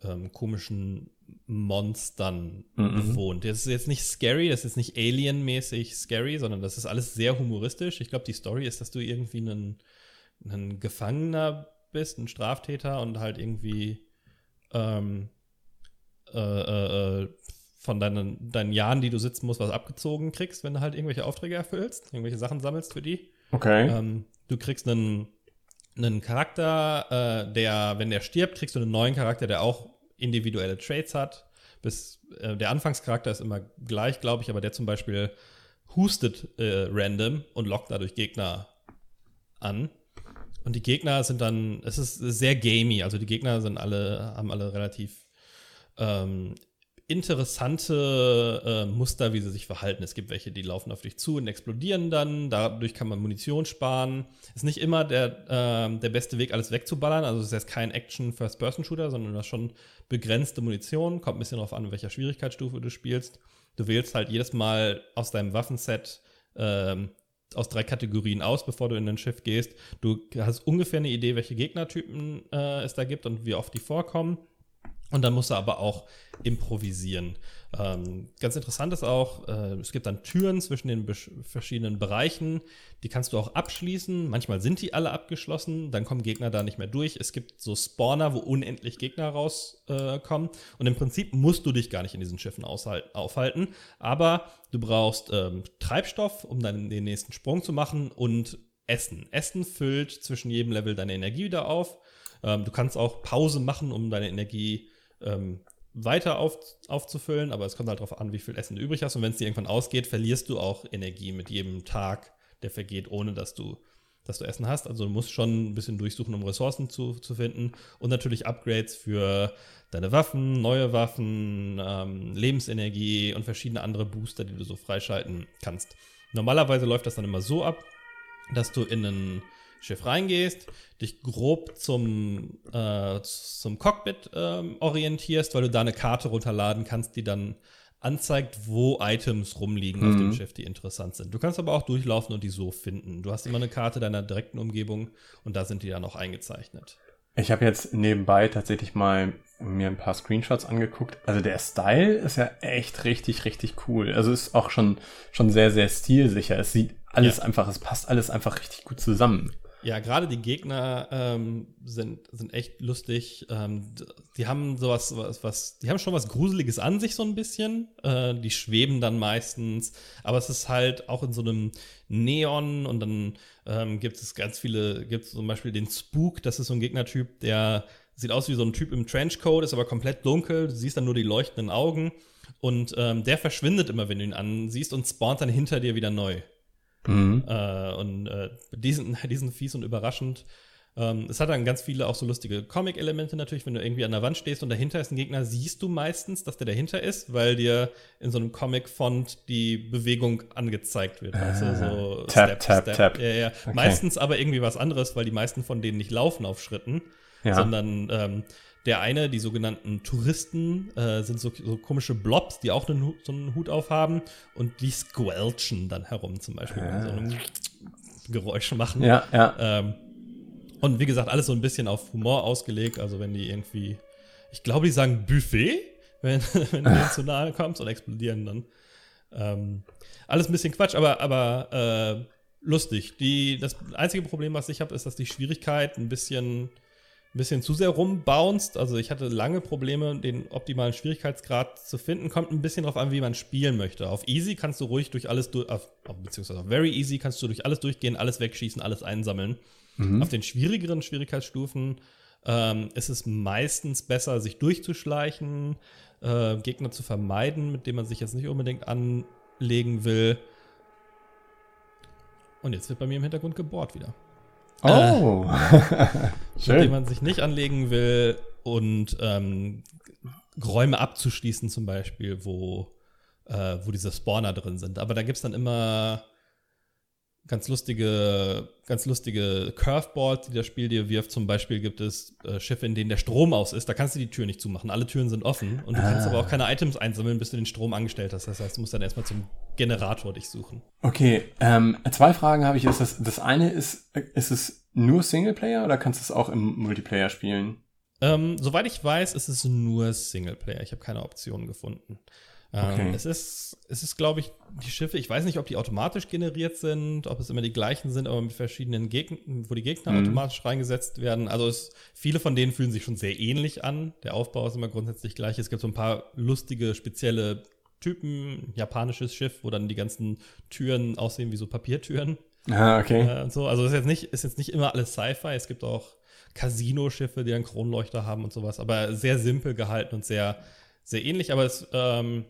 ähm, komischen Monstern mhm. bewohnt. Das ist jetzt nicht scary, das ist nicht Alien-mäßig scary, sondern das ist alles sehr humoristisch. Ich glaube, die Story ist, dass du irgendwie ein, ein Gefangener bist, ein Straftäter und halt irgendwie ähm, äh, äh, äh, von deinen, deinen Jahren, die du sitzen musst, was abgezogen kriegst, wenn du halt irgendwelche Aufträge erfüllst, irgendwelche Sachen sammelst für die. Okay. Ähm, du kriegst einen, einen Charakter, äh, der, wenn der stirbt, kriegst du einen neuen Charakter, der auch individuelle Traits hat. Bis, äh, der Anfangscharakter ist immer gleich, glaube ich, aber der zum Beispiel hustet äh, random und lockt dadurch Gegner an. Und die Gegner sind dann, es ist sehr gamey, also die Gegner sind alle, haben alle relativ ähm, interessante äh, Muster, wie sie sich verhalten. Es gibt welche, die laufen auf dich zu und explodieren dann. Dadurch kann man Munition sparen. Ist nicht immer der, äh, der beste Weg, alles wegzuballern. Also es ist jetzt kein Action-First-Person-Shooter, sondern du hast schon begrenzte Munition. Kommt ein bisschen darauf an, in welcher Schwierigkeitsstufe du spielst. Du wählst halt jedes Mal aus deinem Waffenset ähm, aus drei Kategorien aus, bevor du in ein Schiff gehst. Du hast ungefähr eine Idee, welche Gegnertypen äh, es da gibt und wie oft die vorkommen. Und dann musst du aber auch improvisieren. Ähm, ganz interessant ist auch, äh, es gibt dann Türen zwischen den verschiedenen Bereichen, die kannst du auch abschließen. Manchmal sind die alle abgeschlossen, dann kommen Gegner da nicht mehr durch. Es gibt so Spawner, wo unendlich Gegner rauskommen. Äh, und im Prinzip musst du dich gar nicht in diesen Schiffen aufhalten. Aber du brauchst ähm, Treibstoff, um dann den nächsten Sprung zu machen und Essen. Essen füllt zwischen jedem Level deine Energie wieder auf. Ähm, du kannst auch Pause machen, um deine Energie ähm, weiter auf, aufzufüllen, aber es kommt halt darauf an, wie viel Essen du übrig hast. Und wenn es dir irgendwann ausgeht, verlierst du auch Energie mit jedem Tag, der vergeht, ohne dass du, dass du Essen hast. Also du musst schon ein bisschen durchsuchen, um Ressourcen zu, zu finden. Und natürlich Upgrades für deine Waffen, neue Waffen, ähm, Lebensenergie und verschiedene andere Booster, die du so freischalten kannst. Normalerweise läuft das dann immer so ab, dass du in einen Schiff reingehst, dich grob zum, äh, zum Cockpit äh, orientierst, weil du da eine Karte runterladen kannst, die dann anzeigt, wo Items rumliegen mhm. auf dem mhm. Schiff, die interessant sind. Du kannst aber auch durchlaufen und die so finden. Du hast immer eine Karte deiner direkten Umgebung und da sind die dann auch eingezeichnet. Ich habe jetzt nebenbei tatsächlich mal mir ein paar Screenshots angeguckt. Also der Style ist ja echt richtig, richtig cool. Also ist auch schon, schon sehr, sehr stilsicher. Es sieht alles ja. einfach, es passt alles einfach richtig gut zusammen. Ja, gerade die Gegner ähm, sind, sind echt lustig. Ähm, die haben sowas, was, was, die haben schon was Gruseliges an sich, so ein bisschen. Äh, die schweben dann meistens. Aber es ist halt auch in so einem Neon und dann ähm, gibt es ganz viele, gibt es zum Beispiel den Spook, das ist so ein Gegnertyp, der sieht aus wie so ein Typ im Trenchcoat, ist aber komplett dunkel. Du siehst dann nur die leuchtenden Augen. Und ähm, der verschwindet immer, wenn du ihn ansiehst und spawnt dann hinter dir wieder neu. Mhm. Äh, und äh, die, sind, die sind fies und überraschend. Ähm, es hat dann ganz viele auch so lustige Comic-Elemente natürlich, wenn du irgendwie an der Wand stehst und dahinter ist ein Gegner, siehst du meistens, dass der dahinter ist, weil dir in so einem Comic-Font die Bewegung angezeigt wird. Weißt du, so tap, Step, tap, Step. tap. Ja, ja. Okay. Meistens aber irgendwie was anderes, weil die meisten von denen nicht laufen auf Schritten, ja. sondern ähm, der eine, die sogenannten Touristen, äh, sind so, so, komische Blobs, die auch einen, so einen Hut aufhaben und die squelchen dann herum zum Beispiel, ja. so ein Geräusch machen. Ja, ja. Ähm, und wie gesagt, alles so ein bisschen auf Humor ausgelegt. Also wenn die irgendwie, ich glaube, die sagen Buffet, wenn, wenn du denen zu nahe kommst und explodieren dann. Ähm, alles ein bisschen Quatsch, aber, aber äh, lustig. Die, das einzige Problem, was ich habe, ist, dass die Schwierigkeit ein bisschen ein bisschen zu sehr rumbounced. Also ich hatte lange Probleme, den optimalen Schwierigkeitsgrad zu finden. Kommt ein bisschen darauf an, wie man spielen möchte. Auf Easy kannst du ruhig durch alles durch, beziehungsweise auf Very Easy kannst du durch alles durchgehen, alles wegschießen, alles einsammeln. Mhm. Auf den schwierigeren Schwierigkeitsstufen ähm, ist es meistens besser, sich durchzuschleichen, äh, Gegner zu vermeiden, mit denen man sich jetzt nicht unbedingt anlegen will. Und jetzt wird bei mir im Hintergrund gebohrt wieder. Oh, äh, Schön. mit dem man sich nicht anlegen will und ähm, Räume abzuschließen zum Beispiel, wo, äh, wo diese Spawner drin sind. Aber da gibt es dann immer ganz lustige, ganz lustige Curveballs, die das Spiel dir wirft. Zum Beispiel gibt es äh, Schiffe, in denen der Strom aus ist. Da kannst du die Tür nicht zumachen. Alle Türen sind offen und du ah. kannst aber auch keine Items einsammeln, bis du den Strom angestellt hast. Das heißt, du musst dann erstmal zum Generator dich suchen. Okay, ähm, zwei Fragen habe ich. Ist das, das eine ist, ist es nur Singleplayer oder kannst du es auch im Multiplayer spielen? Ähm, soweit ich weiß, ist es nur Singleplayer. Ich habe keine Optionen gefunden. Ähm, okay. es ist, es ist, glaube ich, die Schiffe, ich weiß nicht, ob die automatisch generiert sind, ob es immer die gleichen sind, aber mit verschiedenen Gegnern, wo die Gegner mhm. automatisch reingesetzt werden. Also es, viele von denen fühlen sich schon sehr ähnlich an. Der Aufbau ist immer grundsätzlich gleich. Es gibt so ein paar lustige, spezielle Typen, japanisches Schiff, wo dann die ganzen Türen aussehen wie so Papiertüren. Ah, okay. Äh, und so. Also ist jetzt, nicht, ist jetzt nicht immer alles Sci-Fi. Es gibt auch Casino-Schiffe, die dann Kronleuchter haben und sowas, aber sehr simpel gehalten und sehr, sehr ähnlich. Aber es, ähm,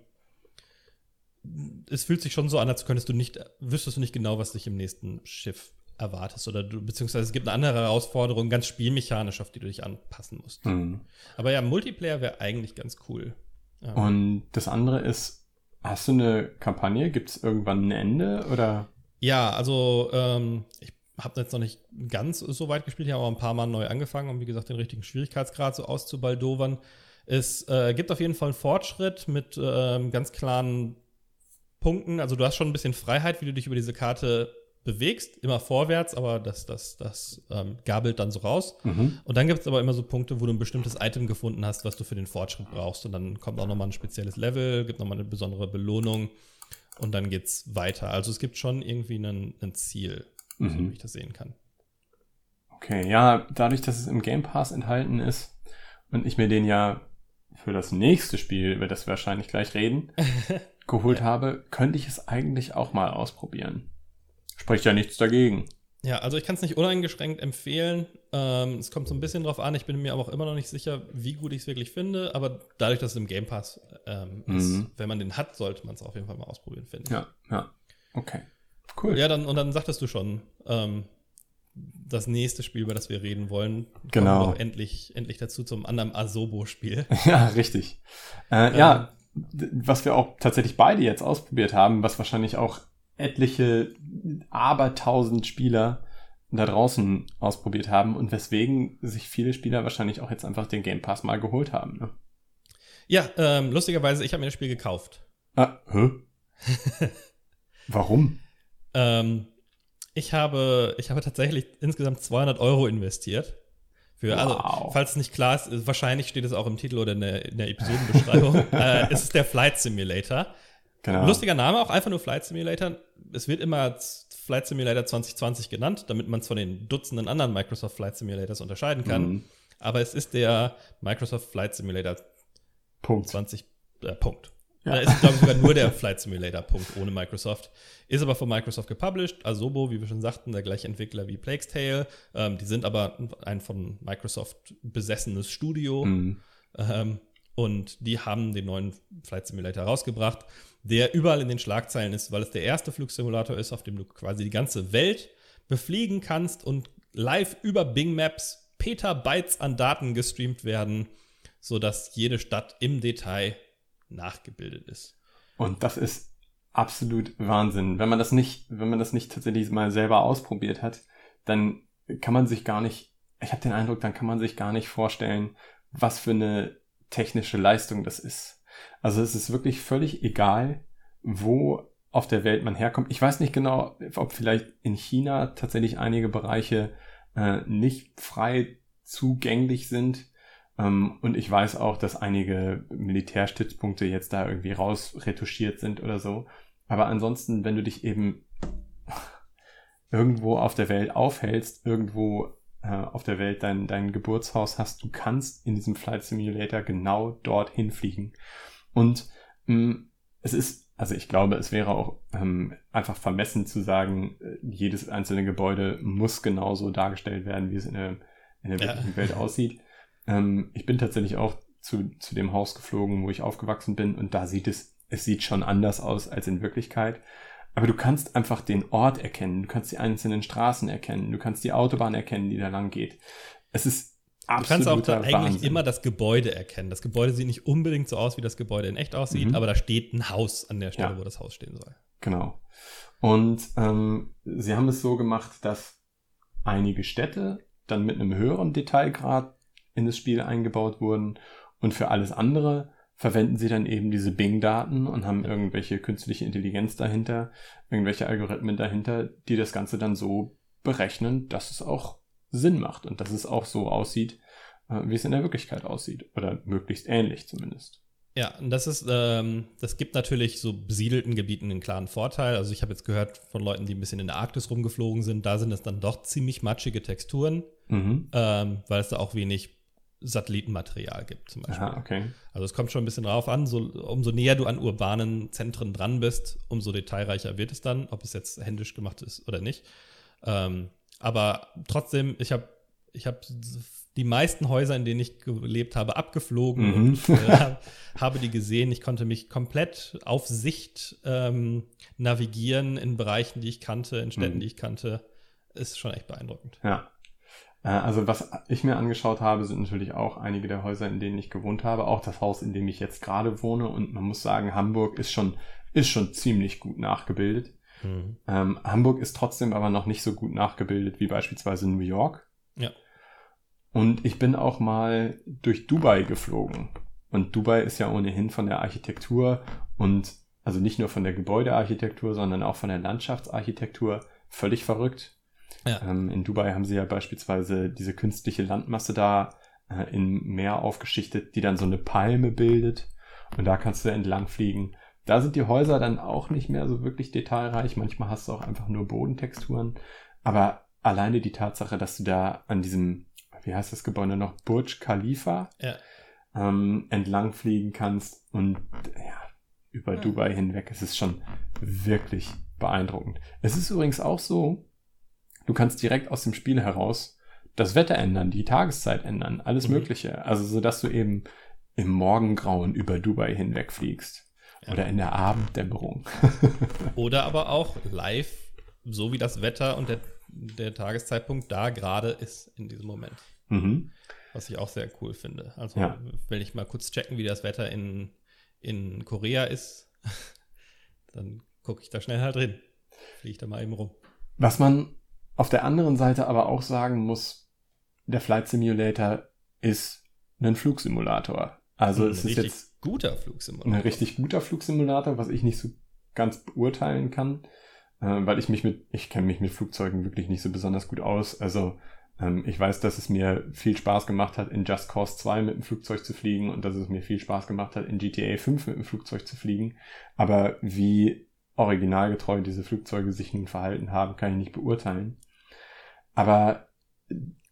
es fühlt sich schon so an, als könntest du nicht, wüsstest du nicht genau, was dich im nächsten Schiff erwartest oder du, beziehungsweise es gibt eine andere Herausforderung, ganz spielmechanisch, auf die du dich anpassen musst. Mhm. Aber ja, Multiplayer wäre eigentlich ganz cool. Ja. Und das andere ist, hast du eine Kampagne? Gibt es irgendwann ein Ende oder? Ja, also ähm, ich habe jetzt noch nicht ganz so weit gespielt, ich habe aber ein paar Mal neu angefangen, um wie gesagt den richtigen Schwierigkeitsgrad so auszubaldowern. Es äh, gibt auf jeden Fall einen Fortschritt mit ähm, ganz klaren Punkten. Also du hast schon ein bisschen Freiheit, wie du dich über diese Karte bewegst, immer vorwärts, aber das, das, das ähm, gabelt dann so raus. Mhm. Und dann gibt es aber immer so Punkte, wo du ein bestimmtes Item gefunden hast, was du für den Fortschritt brauchst. Und dann kommt auch nochmal ein spezielles Level, gibt nochmal eine besondere Belohnung und dann geht's weiter. Also es gibt schon irgendwie ein Ziel, mhm. so wie ich das sehen kann. Okay, ja, dadurch, dass es im Game Pass enthalten ist und ich mir den ja für das nächste Spiel, über das wir wahrscheinlich gleich reden, geholt habe, könnte ich es eigentlich auch mal ausprobieren. Spricht ja nichts dagegen. Ja, also ich kann es nicht uneingeschränkt empfehlen. Ähm, es kommt so ein bisschen drauf an. Ich bin mir aber auch immer noch nicht sicher, wie gut ich es wirklich finde. Aber dadurch, dass es im Game Pass ähm, mhm. ist, wenn man den hat, sollte man es auf jeden Fall mal ausprobieren, finde ich. Ja, ja. Okay. Cool. Ja, dann, und dann sagtest du schon, ähm, das nächste Spiel, über das wir reden wollen, genau. wir endlich, endlich dazu zum anderen Asobo-Spiel. Ja, richtig. Äh, ja, was wir auch tatsächlich beide jetzt ausprobiert haben, was wahrscheinlich auch etliche abertausend Spieler da draußen ausprobiert haben und weswegen sich viele Spieler wahrscheinlich auch jetzt einfach den Game Pass mal geholt haben. Ne? Ja, ähm, lustigerweise, ich habe mir das Spiel gekauft. Ah, hä? Warum? Ähm, ich habe, ich habe tatsächlich insgesamt 200 Euro investiert. Für, also, wow. Also, falls es nicht klar ist, wahrscheinlich steht es auch im Titel oder in der, in der Episodenbeschreibung. äh, es ist der Flight Simulator. Genau. Lustiger Name, auch einfach nur Flight Simulator. Es wird immer Flight Simulator 2020 genannt, damit man es von den Dutzenden anderen Microsoft Flight Simulators unterscheiden kann. Mhm. Aber es ist der Microsoft Flight Simulator Punkt. 20. Äh, Punkt. Ja. Da ist, glaube ich, sogar nur der Flight Simulator Punkt ohne Microsoft. Ist aber von Microsoft gepublished. Asobo, wie wir schon sagten, der gleiche Entwickler wie Plague's Tale. Ähm, die sind aber ein von Microsoft besessenes Studio. Mhm. Ähm, und die haben den neuen Flight Simulator rausgebracht, der überall in den Schlagzeilen ist, weil es der erste Flugsimulator ist, auf dem du quasi die ganze Welt befliegen kannst und live über Bing Maps Petabytes an Daten gestreamt werden, sodass jede Stadt im Detail nachgebildet ist. Und das ist absolut Wahnsinn. Wenn man das nicht, wenn man das nicht tatsächlich mal selber ausprobiert hat, dann kann man sich gar nicht, ich habe den Eindruck, dann kann man sich gar nicht vorstellen, was für eine technische Leistung das ist. Also es ist wirklich völlig egal, wo auf der Welt man herkommt. Ich weiß nicht genau, ob vielleicht in China tatsächlich einige Bereiche äh, nicht frei zugänglich sind. Ähm, und ich weiß auch, dass einige Militärstützpunkte jetzt da irgendwie rausretuschiert sind oder so. Aber ansonsten, wenn du dich eben irgendwo auf der Welt aufhältst, irgendwo äh, auf der Welt dein, dein Geburtshaus hast, du kannst in diesem Flight Simulator genau dorthin fliegen. Und mh, mm, es ist, also ich glaube, es wäre auch ähm, einfach vermessen zu sagen, äh, jedes einzelne Gebäude muss genauso dargestellt werden, wie es in der, in der wirklichen ja. Welt aussieht. Ähm, ich bin tatsächlich auch zu, zu dem Haus geflogen, wo ich aufgewachsen bin, und da sieht es, es sieht schon anders aus als in Wirklichkeit. Aber du kannst einfach den Ort erkennen, du kannst die einzelnen Straßen erkennen, du kannst die Autobahn erkennen, die da lang geht. Es ist Du kannst auch eigentlich Wahnsinn. immer das Gebäude erkennen. Das Gebäude sieht nicht unbedingt so aus, wie das Gebäude in echt aussieht, mhm. aber da steht ein Haus an der Stelle, ja. wo das Haus stehen soll. Genau. Und ähm, sie haben es so gemacht, dass einige Städte dann mit einem höheren Detailgrad in das Spiel eingebaut wurden und für alles andere verwenden sie dann eben diese Bing-Daten und haben irgendwelche künstliche Intelligenz dahinter, irgendwelche Algorithmen dahinter, die das Ganze dann so berechnen, dass es auch Sinn macht und dass es auch so aussieht, äh, wie es in der Wirklichkeit aussieht. Oder möglichst ähnlich zumindest. Ja, und das ist, ähm, das gibt natürlich so besiedelten Gebieten einen klaren Vorteil. Also ich habe jetzt gehört von Leuten, die ein bisschen in der Arktis rumgeflogen sind, da sind es dann doch ziemlich matschige Texturen, mhm. ähm, weil es da auch wenig Satellitenmaterial gibt, zum Beispiel. Aha, okay. Also es kommt schon ein bisschen drauf an, so, umso näher du an urbanen Zentren dran bist, umso detailreicher wird es dann, ob es jetzt händisch gemacht ist oder nicht. Ähm, aber trotzdem, ich habe ich hab die meisten Häuser, in denen ich gelebt habe, abgeflogen mhm. und äh, habe die gesehen. Ich konnte mich komplett auf Sicht ähm, navigieren in Bereichen, die ich kannte, in Städten, mhm. die ich kannte. Ist schon echt beeindruckend. Ja. Äh, also was ich mir angeschaut habe, sind natürlich auch einige der Häuser, in denen ich gewohnt habe. Auch das Haus, in dem ich jetzt gerade wohne. Und man muss sagen, Hamburg ist schon, ist schon ziemlich gut nachgebildet. Mhm. Ähm, Hamburg ist trotzdem aber noch nicht so gut nachgebildet wie beispielsweise New York. Ja. Und ich bin auch mal durch Dubai geflogen. Und Dubai ist ja ohnehin von der Architektur und also nicht nur von der Gebäudearchitektur, sondern auch von der Landschaftsarchitektur völlig verrückt. Ja. Ähm, in Dubai haben sie ja beispielsweise diese künstliche Landmasse da äh, im Meer aufgeschichtet, die dann so eine Palme bildet. Und da kannst du entlang fliegen. Da sind die Häuser dann auch nicht mehr so wirklich detailreich. Manchmal hast du auch einfach nur Bodentexturen. Aber alleine die Tatsache, dass du da an diesem, wie heißt das Gebäude noch, Burj Khalifa ja. ähm, entlang fliegen kannst und ja, über ja. Dubai hinweg, es ist schon wirklich beeindruckend. Es ist übrigens auch so, Du kannst direkt aus dem Spiel heraus das Wetter ändern, die Tageszeit ändern, alles mhm. Mögliche. Also, so dass du eben im Morgengrauen über Dubai hinwegfliegst. Ja. Oder in der Abenddämmerung. Oder aber auch live, so wie das Wetter und der, der Tageszeitpunkt da gerade ist in diesem Moment. Mhm. Was ich auch sehr cool finde. Also, ja. will ich mal kurz checken, wie das Wetter in, in Korea ist, dann gucke ich da schnell halt drin. Fliege ich da mal eben rum. Was man auf der anderen Seite aber auch sagen muss, der Flight Simulator ist ein Flugsimulator. Also ein es ist jetzt guter Flugsimulator. Ein richtig guter Flugsimulator, was ich nicht so ganz beurteilen kann, äh, weil ich mich mit, ich kenne mich mit Flugzeugen wirklich nicht so besonders gut aus. Also ähm, ich weiß, dass es mir viel Spaß gemacht hat, in Just Cause 2 mit dem Flugzeug zu fliegen und dass es mir viel Spaß gemacht hat, in GTA 5 mit dem Flugzeug zu fliegen. Aber wie originalgetreu diese Flugzeuge sich nun verhalten haben, kann ich nicht beurteilen. Aber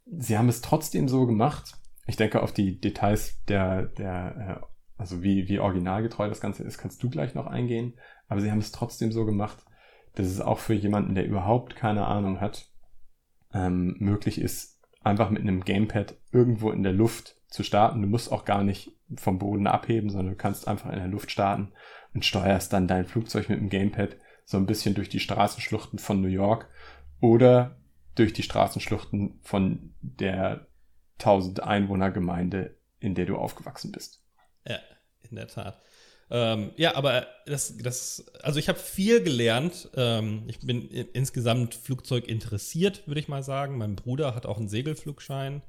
sie haben es trotzdem so gemacht. Ich denke, auf die Details der, der, äh, also wie, wie originalgetreu das Ganze ist, kannst du gleich noch eingehen. Aber sie haben es trotzdem so gemacht, dass es auch für jemanden, der überhaupt keine Ahnung hat, ähm, möglich ist, einfach mit einem Gamepad irgendwo in der Luft zu starten. Du musst auch gar nicht vom Boden abheben, sondern du kannst einfach in der Luft starten und steuerst dann dein Flugzeug mit dem Gamepad so ein bisschen durch die Straßenschluchten von New York. Oder durch die Straßenschluchten von der 1000 Einwohner Gemeinde, in der du aufgewachsen bist. Ja, in der Tat. Ähm, ja, aber das, das, also ich habe viel gelernt. Ähm, ich bin insgesamt Flugzeug interessiert, würde ich mal sagen. Mein Bruder hat auch einen Segelflugschein.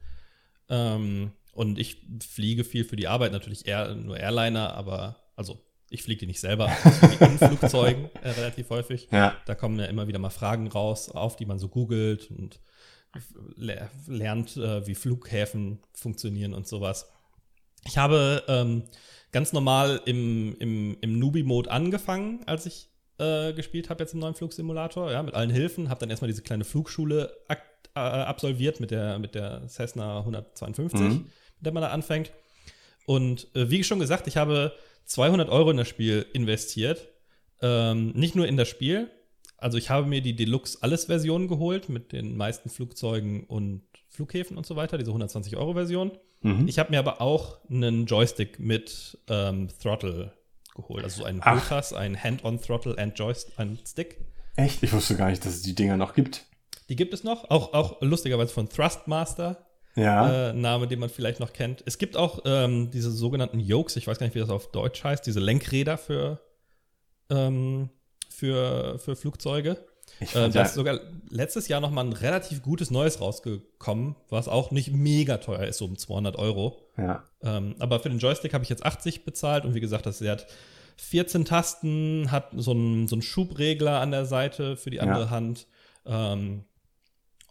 Ähm, und ich fliege viel für die Arbeit, natürlich eher nur Airliner, aber also ich fliege die nicht selber, in Flugzeugen äh, relativ häufig. Ja. Da kommen ja immer wieder mal Fragen raus, auf die man so googelt und le lernt, äh, wie Flughäfen funktionieren und sowas. Ich habe ähm, ganz normal im, im, im Newbie-Mode angefangen, als ich äh, gespielt habe jetzt im neuen Flugsimulator, ja, mit allen Hilfen. Habe dann erstmal diese kleine Flugschule äh, absolviert mit der, mit der Cessna 152, mhm. mit der man da anfängt. Und äh, wie schon gesagt, ich habe 200 Euro in das Spiel investiert. Ähm, nicht nur in das Spiel. Also ich habe mir die Deluxe Alles-Version geholt mit den meisten Flugzeugen und Flughäfen und so weiter, diese 120-Euro-Version. Mhm. Ich habe mir aber auch einen Joystick mit ähm, Throttle geholt. Also so einen Hotas, ein Hand-on-Throttle and Joystick, ein Stick. Echt? Ich wusste gar nicht, dass es die Dinger noch gibt. Die gibt es noch, auch, auch lustigerweise von Thrustmaster ja. äh, Name, den man vielleicht noch kennt. Es gibt auch ähm, diese sogenannten Yokes, ich weiß gar nicht, wie das auf Deutsch heißt, diese Lenkräder für, ähm, für, für Flugzeuge. Ich äh, da ist sogar letztes Jahr noch mal ein relativ gutes Neues rausgekommen, was auch nicht mega teuer ist, so um 200 Euro. Ja. Ähm, aber für den Joystick habe ich jetzt 80 bezahlt und wie gesagt, das hat 14 Tasten, hat so einen, so einen Schubregler an der Seite für die andere ja. Hand. Ähm,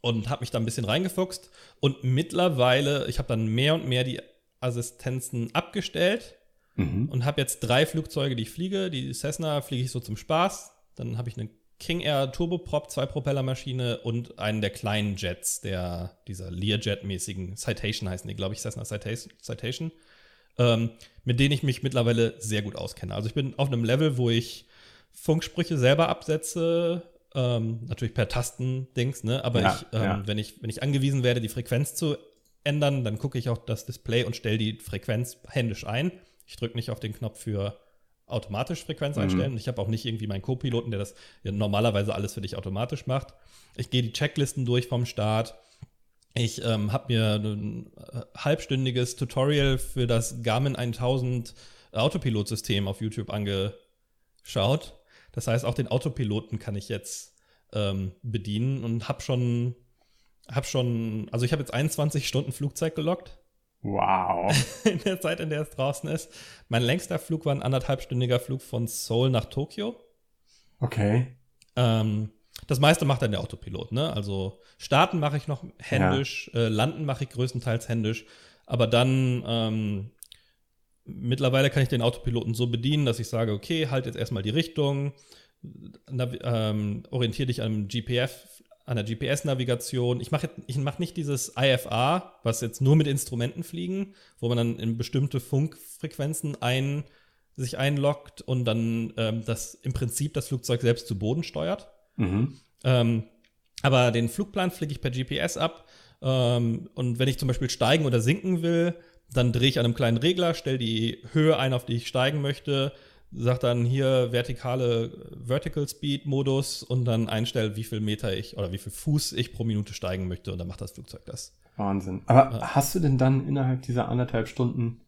und habe mich da ein bisschen reingefuchst. Und mittlerweile, ich habe dann mehr und mehr die Assistenzen abgestellt mhm. und habe jetzt drei Flugzeuge, die ich fliege. Die Cessna fliege ich so zum Spaß. Dann habe ich eine King Air Turboprop, zwei Propellermaschine und einen der kleinen Jets, der dieser Learjet-mäßigen Citation heißen die, glaube ich, Cessna Citation, ähm, mit denen ich mich mittlerweile sehr gut auskenne. Also ich bin auf einem Level, wo ich Funksprüche selber absetze, ähm, natürlich per Tastendings, ne? Aber ja, ich, ähm, ja. wenn ich, wenn ich angewiesen werde, die Frequenz zu ändern, dann gucke ich auf das Display und stelle die Frequenz händisch ein. Ich drücke nicht auf den Knopf für automatisch Frequenz mhm. einstellen. Ich habe auch nicht irgendwie meinen Co-Piloten, der das ja normalerweise alles für dich automatisch macht. Ich gehe die Checklisten durch vom Start. Ich ähm, habe mir ein äh, halbstündiges Tutorial für das Garmin 1000 Autopilot-System auf YouTube angeschaut. Das heißt, auch den Autopiloten kann ich jetzt ähm, bedienen und habe schon, hab schon, also ich habe jetzt 21 Stunden Flugzeit gelockt. Wow. In der Zeit, in der es draußen ist. Mein längster Flug war ein anderthalbstündiger Flug von Seoul nach Tokio. Okay. Ähm, das meiste macht dann der Autopilot, ne? Also starten mache ich noch händisch, ja. äh, landen mache ich größtenteils händisch, aber dann ähm, mittlerweile kann ich den Autopiloten so bedienen, dass ich sage, okay, halt jetzt erstmal die Richtung, ähm, orientiere dich an GPF, an der GPS-Navigation. Ich mache ich mach nicht dieses IFA, was jetzt nur mit Instrumenten fliegen, wo man dann in bestimmte Funkfrequenzen ein, sich einloggt und dann ähm, das im Prinzip das Flugzeug selbst zu Boden steuert. Mhm. Ähm, aber den Flugplan fliege ich per GPS ab. Ähm, und wenn ich zum Beispiel steigen oder sinken will, dann drehe ich an einem kleinen Regler, stelle die Höhe ein, auf die ich steigen möchte, sage dann hier vertikale Vertical Speed Modus und dann einstelle, wie viel Meter ich oder wie viel Fuß ich pro Minute steigen möchte und dann macht das Flugzeug das. Wahnsinn. Aber ja. hast du denn dann innerhalb dieser anderthalb Stunden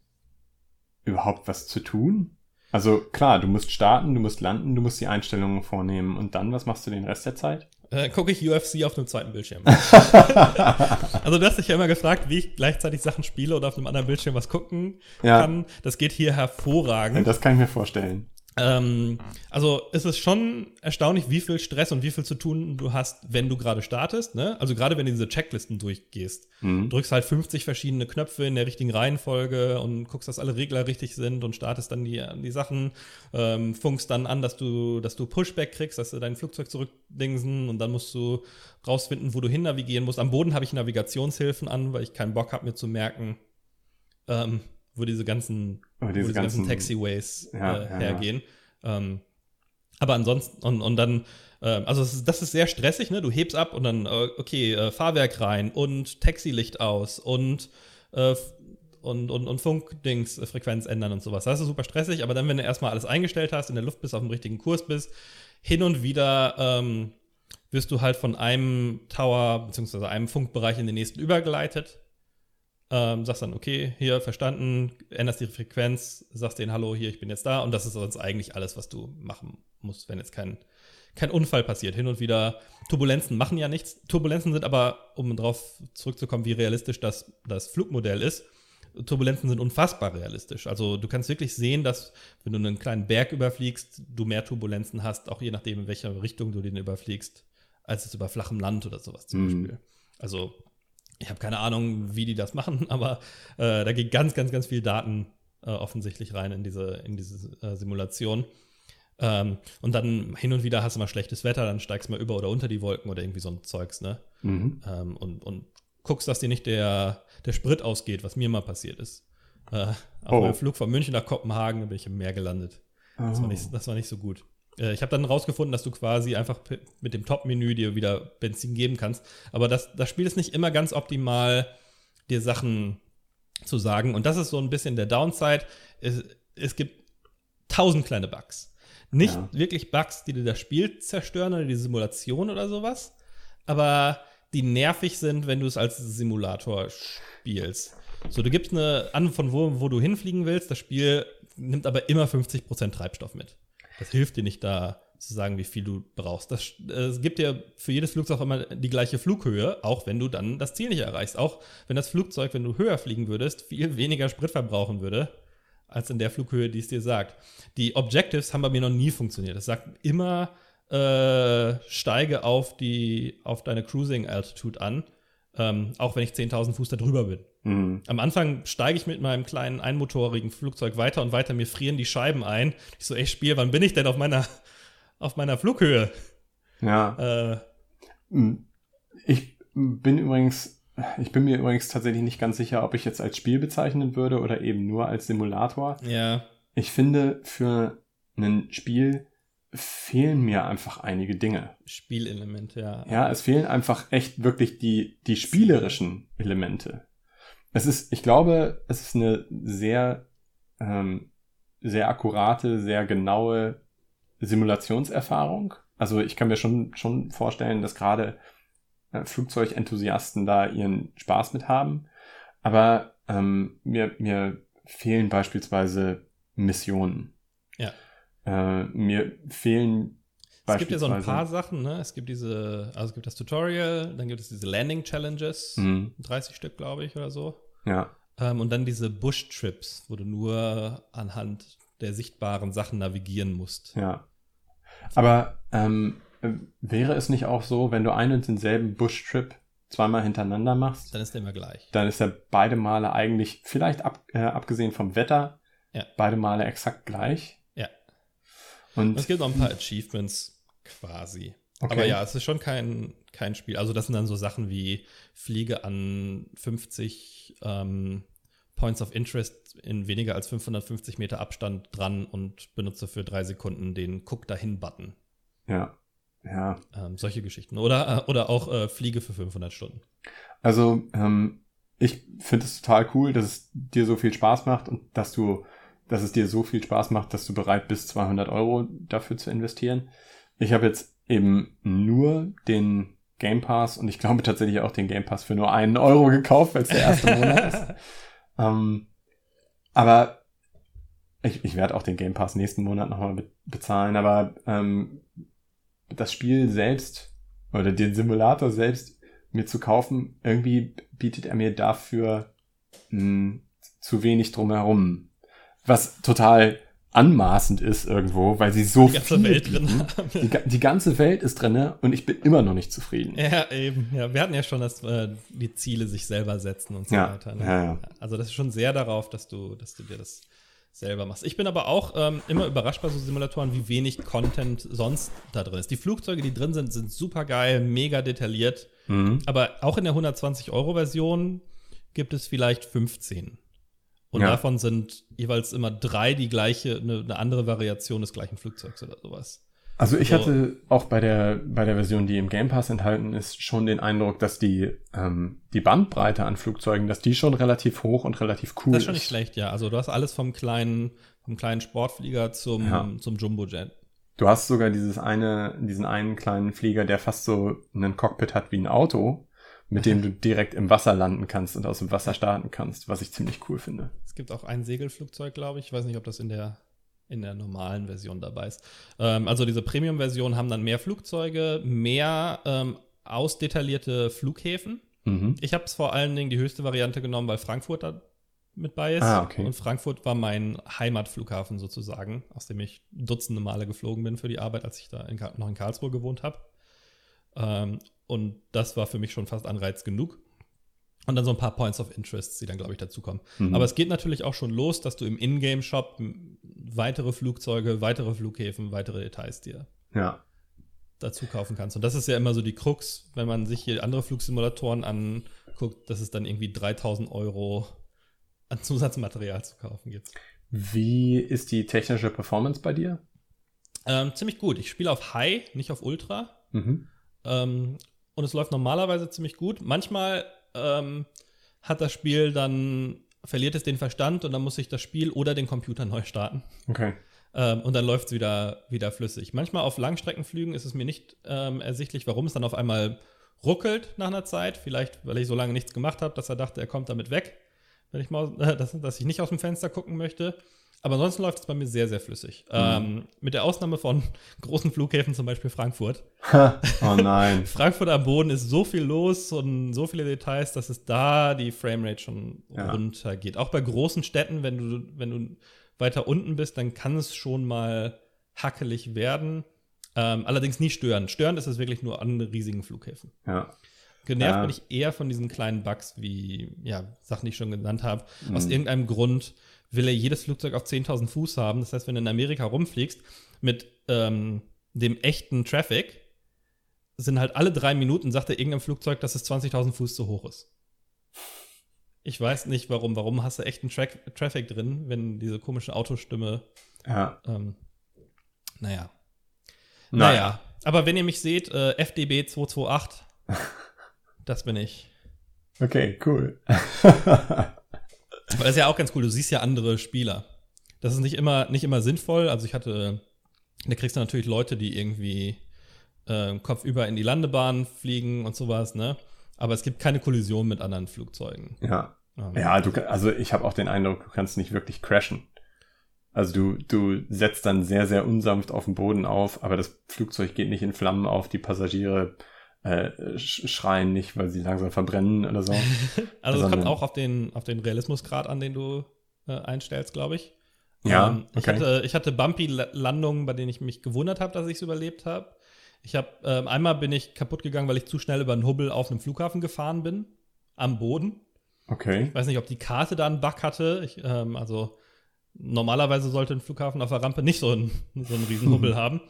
überhaupt was zu tun? Also klar, du musst starten, du musst landen, du musst die Einstellungen vornehmen und dann, was machst du den Rest der Zeit? Äh, gucke ich UFC auf einem zweiten Bildschirm. also du hast dich ja immer gefragt, wie ich gleichzeitig Sachen spiele oder auf einem anderen Bildschirm was gucken ja. kann. Das geht hier hervorragend. Das kann ich mir vorstellen. Ähm, also es ist schon erstaunlich, wie viel Stress und wie viel zu tun du hast, wenn du gerade startest. Ne? Also gerade wenn du diese Checklisten durchgehst. Mhm. drückst halt 50 verschiedene Knöpfe in der richtigen Reihenfolge und guckst, dass alle Regler richtig sind und startest dann die, die Sachen, ähm, funkst dann an, dass du, dass du Pushback kriegst, dass du dein Flugzeug zurückdingsen und dann musst du rausfinden, wo du hin navigieren musst. Am Boden habe ich Navigationshilfen an, weil ich keinen Bock habe, mir zu merken, ähm, wo diese ganzen, oh, diese, wo diese ganzen, ganzen Taxiways ja, äh, hergehen. Ähm, aber ansonsten, und, und dann, äh, also das ist, das ist, sehr stressig, ne? Du hebst ab und dann, äh, okay, äh, Fahrwerk rein und Taxilicht aus und, äh, und, und, und Funkdings, äh, Frequenz ändern und sowas. Das ist super stressig, aber dann, wenn du erstmal alles eingestellt hast, in der Luft bist, auf dem richtigen Kurs bist, hin und wieder ähm, wirst du halt von einem Tower beziehungsweise einem Funkbereich in den nächsten übergeleitet ähm, sagst dann, okay, hier verstanden, änderst die Frequenz, sagst denen, hallo, hier, ich bin jetzt da. Und das ist sonst eigentlich alles, was du machen musst, wenn jetzt kein, kein Unfall passiert. Hin und wieder, Turbulenzen machen ja nichts. Turbulenzen sind aber, um darauf zurückzukommen, wie realistisch das, das Flugmodell ist, Turbulenzen sind unfassbar realistisch. Also du kannst wirklich sehen, dass wenn du einen kleinen Berg überfliegst, du mehr Turbulenzen hast, auch je nachdem, in welcher Richtung du den überfliegst, als es über flachem Land oder sowas zum mhm. Beispiel. Also ich habe keine Ahnung, wie die das machen, aber äh, da geht ganz, ganz, ganz viel Daten äh, offensichtlich rein in diese, in diese äh, Simulation. Ähm, und dann hin und wieder hast du mal schlechtes Wetter, dann steigst du mal über oder unter die Wolken oder irgendwie so ein Zeugs, ne? Mhm. Ähm, und, und guckst, dass dir nicht der, der Sprit ausgeht, was mir mal passiert ist. Äh, auf oh. meinem Flug von München nach Kopenhagen bin ich im Meer gelandet. Oh. Das, war nicht, das war nicht so gut. Äh, ich habe dann rausgefunden, dass du quasi einfach mit dem Top-Menü dir wieder Benzin geben kannst. Aber das, das Spiel ist nicht immer ganz optimal, dir Sachen zu sagen. Und das ist so ein bisschen der Downside. Es, es gibt tausend kleine Bugs. Nicht ja. wirklich Bugs, die dir das Spiel zerstören oder die Simulation oder sowas, aber die nervig sind, wenn du es als Simulator spielst. So, du gibst eine an, von wo, wo du hinfliegen willst. Das Spiel nimmt aber immer 50% Treibstoff mit. Das hilft dir nicht da zu sagen, wie viel du brauchst. Das, es gibt dir für jedes Flugzeug immer die gleiche Flughöhe, auch wenn du dann das Ziel nicht erreichst. Auch wenn das Flugzeug, wenn du höher fliegen würdest, viel weniger Sprit verbrauchen würde, als in der Flughöhe, die es dir sagt. Die Objectives haben bei mir noch nie funktioniert. Es sagt immer, äh, steige auf, die, auf deine Cruising Altitude an, ähm, auch wenn ich 10.000 Fuß darüber bin. Mhm. Am Anfang steige ich mit meinem kleinen einmotorigen Flugzeug weiter und weiter, mir frieren die Scheiben ein. Ich so, ey, Spiel, wann bin ich denn auf meiner, auf meiner Flughöhe? Ja. Äh, hm. ich bin übrigens, ich bin mir übrigens tatsächlich nicht ganz sicher, ob ich jetzt als Spiel bezeichnen würde oder eben nur als Simulator. Ja. Ich finde, für ein Spiel fehlen mir einfach einige Dinge. Spielelemente, ja. Ja, es fehlen einfach echt wirklich die, die spielerischen Elemente es ist, ich glaube, es ist eine sehr, ähm, sehr akkurate, sehr genaue Simulationserfahrung. Also ich kann mir schon, schon vorstellen, dass gerade äh, Flugzeugenthusiasten da ihren Spaß mit haben. Aber ähm, mir, mir fehlen beispielsweise Missionen. Ja. Äh, mir fehlen es gibt ja so ein paar Sachen, ne? Es gibt diese, also es gibt das Tutorial, dann gibt es diese Landing Challenges, mhm. 30 Stück, glaube ich, oder so. Ja. Ähm, und dann diese Bush-Trips, wo du nur anhand der sichtbaren Sachen navigieren musst. Ja. Aber ähm, wäre es nicht auch so, wenn du einen und denselben Bush-Trip zweimal hintereinander machst? Dann ist der immer gleich. Dann ist er beide Male eigentlich, vielleicht ab, äh, abgesehen vom Wetter, ja. beide Male exakt gleich. Ja. Und es gibt noch ein paar Achievements quasi. Okay. Aber ja, es ist schon kein, kein Spiel. Also das sind dann so Sachen wie Fliege an 50 ähm, Points of Interest in weniger als 550 Meter Abstand dran und benutze für drei Sekunden den Guck dahin-Button. Ja, ja. Ähm, solche Geschichten. Oder, äh, oder auch äh, Fliege für 500 Stunden. Also, ähm, ich finde es total cool, dass es dir so viel Spaß macht und dass du, dass es dir so viel Spaß macht, dass du bereit bist, 200 Euro dafür zu investieren. Ich habe jetzt eben nur den Game Pass und ich glaube tatsächlich auch den Game Pass für nur einen Euro gekauft, weil es der erste Monat ist. Ähm, aber ich, ich werde auch den Game Pass nächsten Monat nochmal be bezahlen, aber ähm, das Spiel selbst oder den Simulator selbst mir zu kaufen, irgendwie bietet er mir dafür mh, hm, zu wenig drumherum. Was total anmaßend ist irgendwo, weil sie so die ganze viel Welt drin haben. Die, die, ganze Welt ist drin und ich bin immer noch nicht zufrieden. Ja, eben. Ja, wir hatten ja schon, dass äh, die Ziele sich selber setzen und so ja, weiter. Ne? Ja, ja. Also das ist schon sehr darauf, dass du, dass du dir das selber machst. Ich bin aber auch ähm, immer überrascht bei so Simulatoren, wie wenig Content sonst da drin ist. Die Flugzeuge, die drin sind, sind super geil, mega detailliert. Mhm. Aber auch in der 120-Euro-Version gibt es vielleicht 15. Und Ja. davon sind jeweils immer drei die gleiche, eine, eine andere Variation des gleichen Flugzeugs oder sowas. Also ich So. hatte auch bei der, bei der Version, die im Game Pass enthalten ist, schon den Eindruck, dass die, ähm, die Bandbreite an Flugzeugen, dass die schon relativ hoch und relativ cool Das ist schon nicht schlecht, ja. Also du hast alles vom kleinen, vom kleinen Sportflieger zum, Ja. zum Jumbojet. Du hast sogar dieses eine, diesen einen kleinen Flieger, der fast so einen Cockpit hat wie ein Auto, mit dem du direkt im Wasser landen kannst und aus dem Wasser starten kannst, was ich ziemlich cool finde. Es gibt auch ein Segelflugzeug, glaube ich. Ich weiß nicht, ob das in der, in der normalen Version dabei ist. Ähm, also diese Premium-Versionen haben dann mehr Flugzeuge, mehr ähm, ausdetaillierte Flughäfen. Mhm. Ich habe es vor allen Dingen die höchste Variante genommen, weil Frankfurt da mit bei ist. Ah, okay. Und Frankfurt war mein Heimatflughafen sozusagen, aus dem ich dutzende Male geflogen bin für die Arbeit, als ich da in, noch in Karlsruhe gewohnt habe. Ähm, und das war für mich schon fast Anreiz genug. Und dann so ein paar Points of Interest, die dann, glaube ich, dazukommen. Mhm. Aber es geht natürlich auch schon los, dass du im Ingame-Shop weitere Flugzeuge, weitere Flughäfen, weitere Details dir Ja. dazu kaufen kannst. Und das ist ja immer so die Krux, wenn man sich hier andere Flugsimulatoren anguckt, dass es dann irgendwie 3000 Euro an Zusatzmaterial zu kaufen gibt. Wie ist die technische Performance bei dir? Ähm, ziemlich gut. Ich spiele auf High, nicht auf Ultra. Mhm. Ähm, und es läuft normalerweise ziemlich gut. Manchmal ähm, hat das Spiel dann, verliert es den Verstand und dann muss ich das Spiel oder den Computer neu starten. Okay. Ähm, und dann läuft es wieder, wieder flüssig. Manchmal auf Langstreckenflügen ist es mir nicht ähm, ersichtlich, warum es dann auf einmal ruckelt nach einer Zeit. Vielleicht, weil ich so lange nichts gemacht habe, dass er dachte, er kommt damit weg, wenn ich mal, äh, dass, dass ich nicht aus dem Fenster gucken möchte. Aber ansonsten läuft es bei mir sehr, sehr flüssig. Ähm, mit der Ausnahme von großen Flughäfen, zum Beispiel Frankfurt. Oh nein. Frankfurt am Boden ist so viel los und so viele Details, dass es da die Framerate schon Ja. runtergeht. Auch bei großen Städten, wenn du, wenn du weiter unten bist, dann kann es schon mal hackelig werden. Ähm, allerdings nie stören. Störend ist es wirklich nur an riesigen Flughäfen. ja. Genervt Ja. bin ich eher von diesen kleinen Bugs, wie ja, Sachen, die ich schon genannt habe. Aus Mhm. irgendeinem Grund will er jedes Flugzeug auf 10.000 Fuß haben. Das heißt, wenn du in Amerika rumfliegst mit ähm, dem echten Traffic, sind halt alle drei Minuten, sagt er irgendeinem Flugzeug, dass es 20.000 Fuß zu hoch ist. Ich weiß nicht warum. Warum hast du echten Tra Traffic drin, wenn diese komische Autostimme, Ja. ähm, naja. Naja. Naja. Aber wenn ihr mich seht, äh, FDB 228, das bin ich. Okay, cool. Aber das ist ja auch ganz cool, du siehst ja andere Spieler. Das ist nicht immer, nicht immer sinnvoll. Also ich hatte, da kriegst du natürlich Leute, die irgendwie äh, kopfüber in die Landebahn fliegen und sowas, ne? Aber es gibt keine Kollision mit anderen Flugzeugen. Ja. Um. Ja, du, also ich habe auch den Eindruck, du kannst nicht wirklich crashen. Also du, du setzt dann sehr, sehr unsanft auf den Boden auf, aber das Flugzeug geht nicht in Flammen auf, die Passagiere äh, schreien nicht, weil sie langsam verbrennen oder so. also es kommt auch auf den, auf den Realismusgrad an, den du äh, einstellst, glaube ich. Ja, ähm, ich, hatte, ich hatte Bumpy-Landungen, bei denen ich mich gewundert habe, dass ich es überlebt habe. Ich habe ähm, einmal bin ich kaputt gegangen, weil ich zu schnell über einen Hubbel auf einem Flughafen gefahren bin, am Boden. Okay. Ich weiß nicht, ob die Karte da einen Bug hatte. Ich, ähm, also normalerweise sollte ein Flughafen auf der Rampe nicht so einen, so einen riesen Hubbel haben.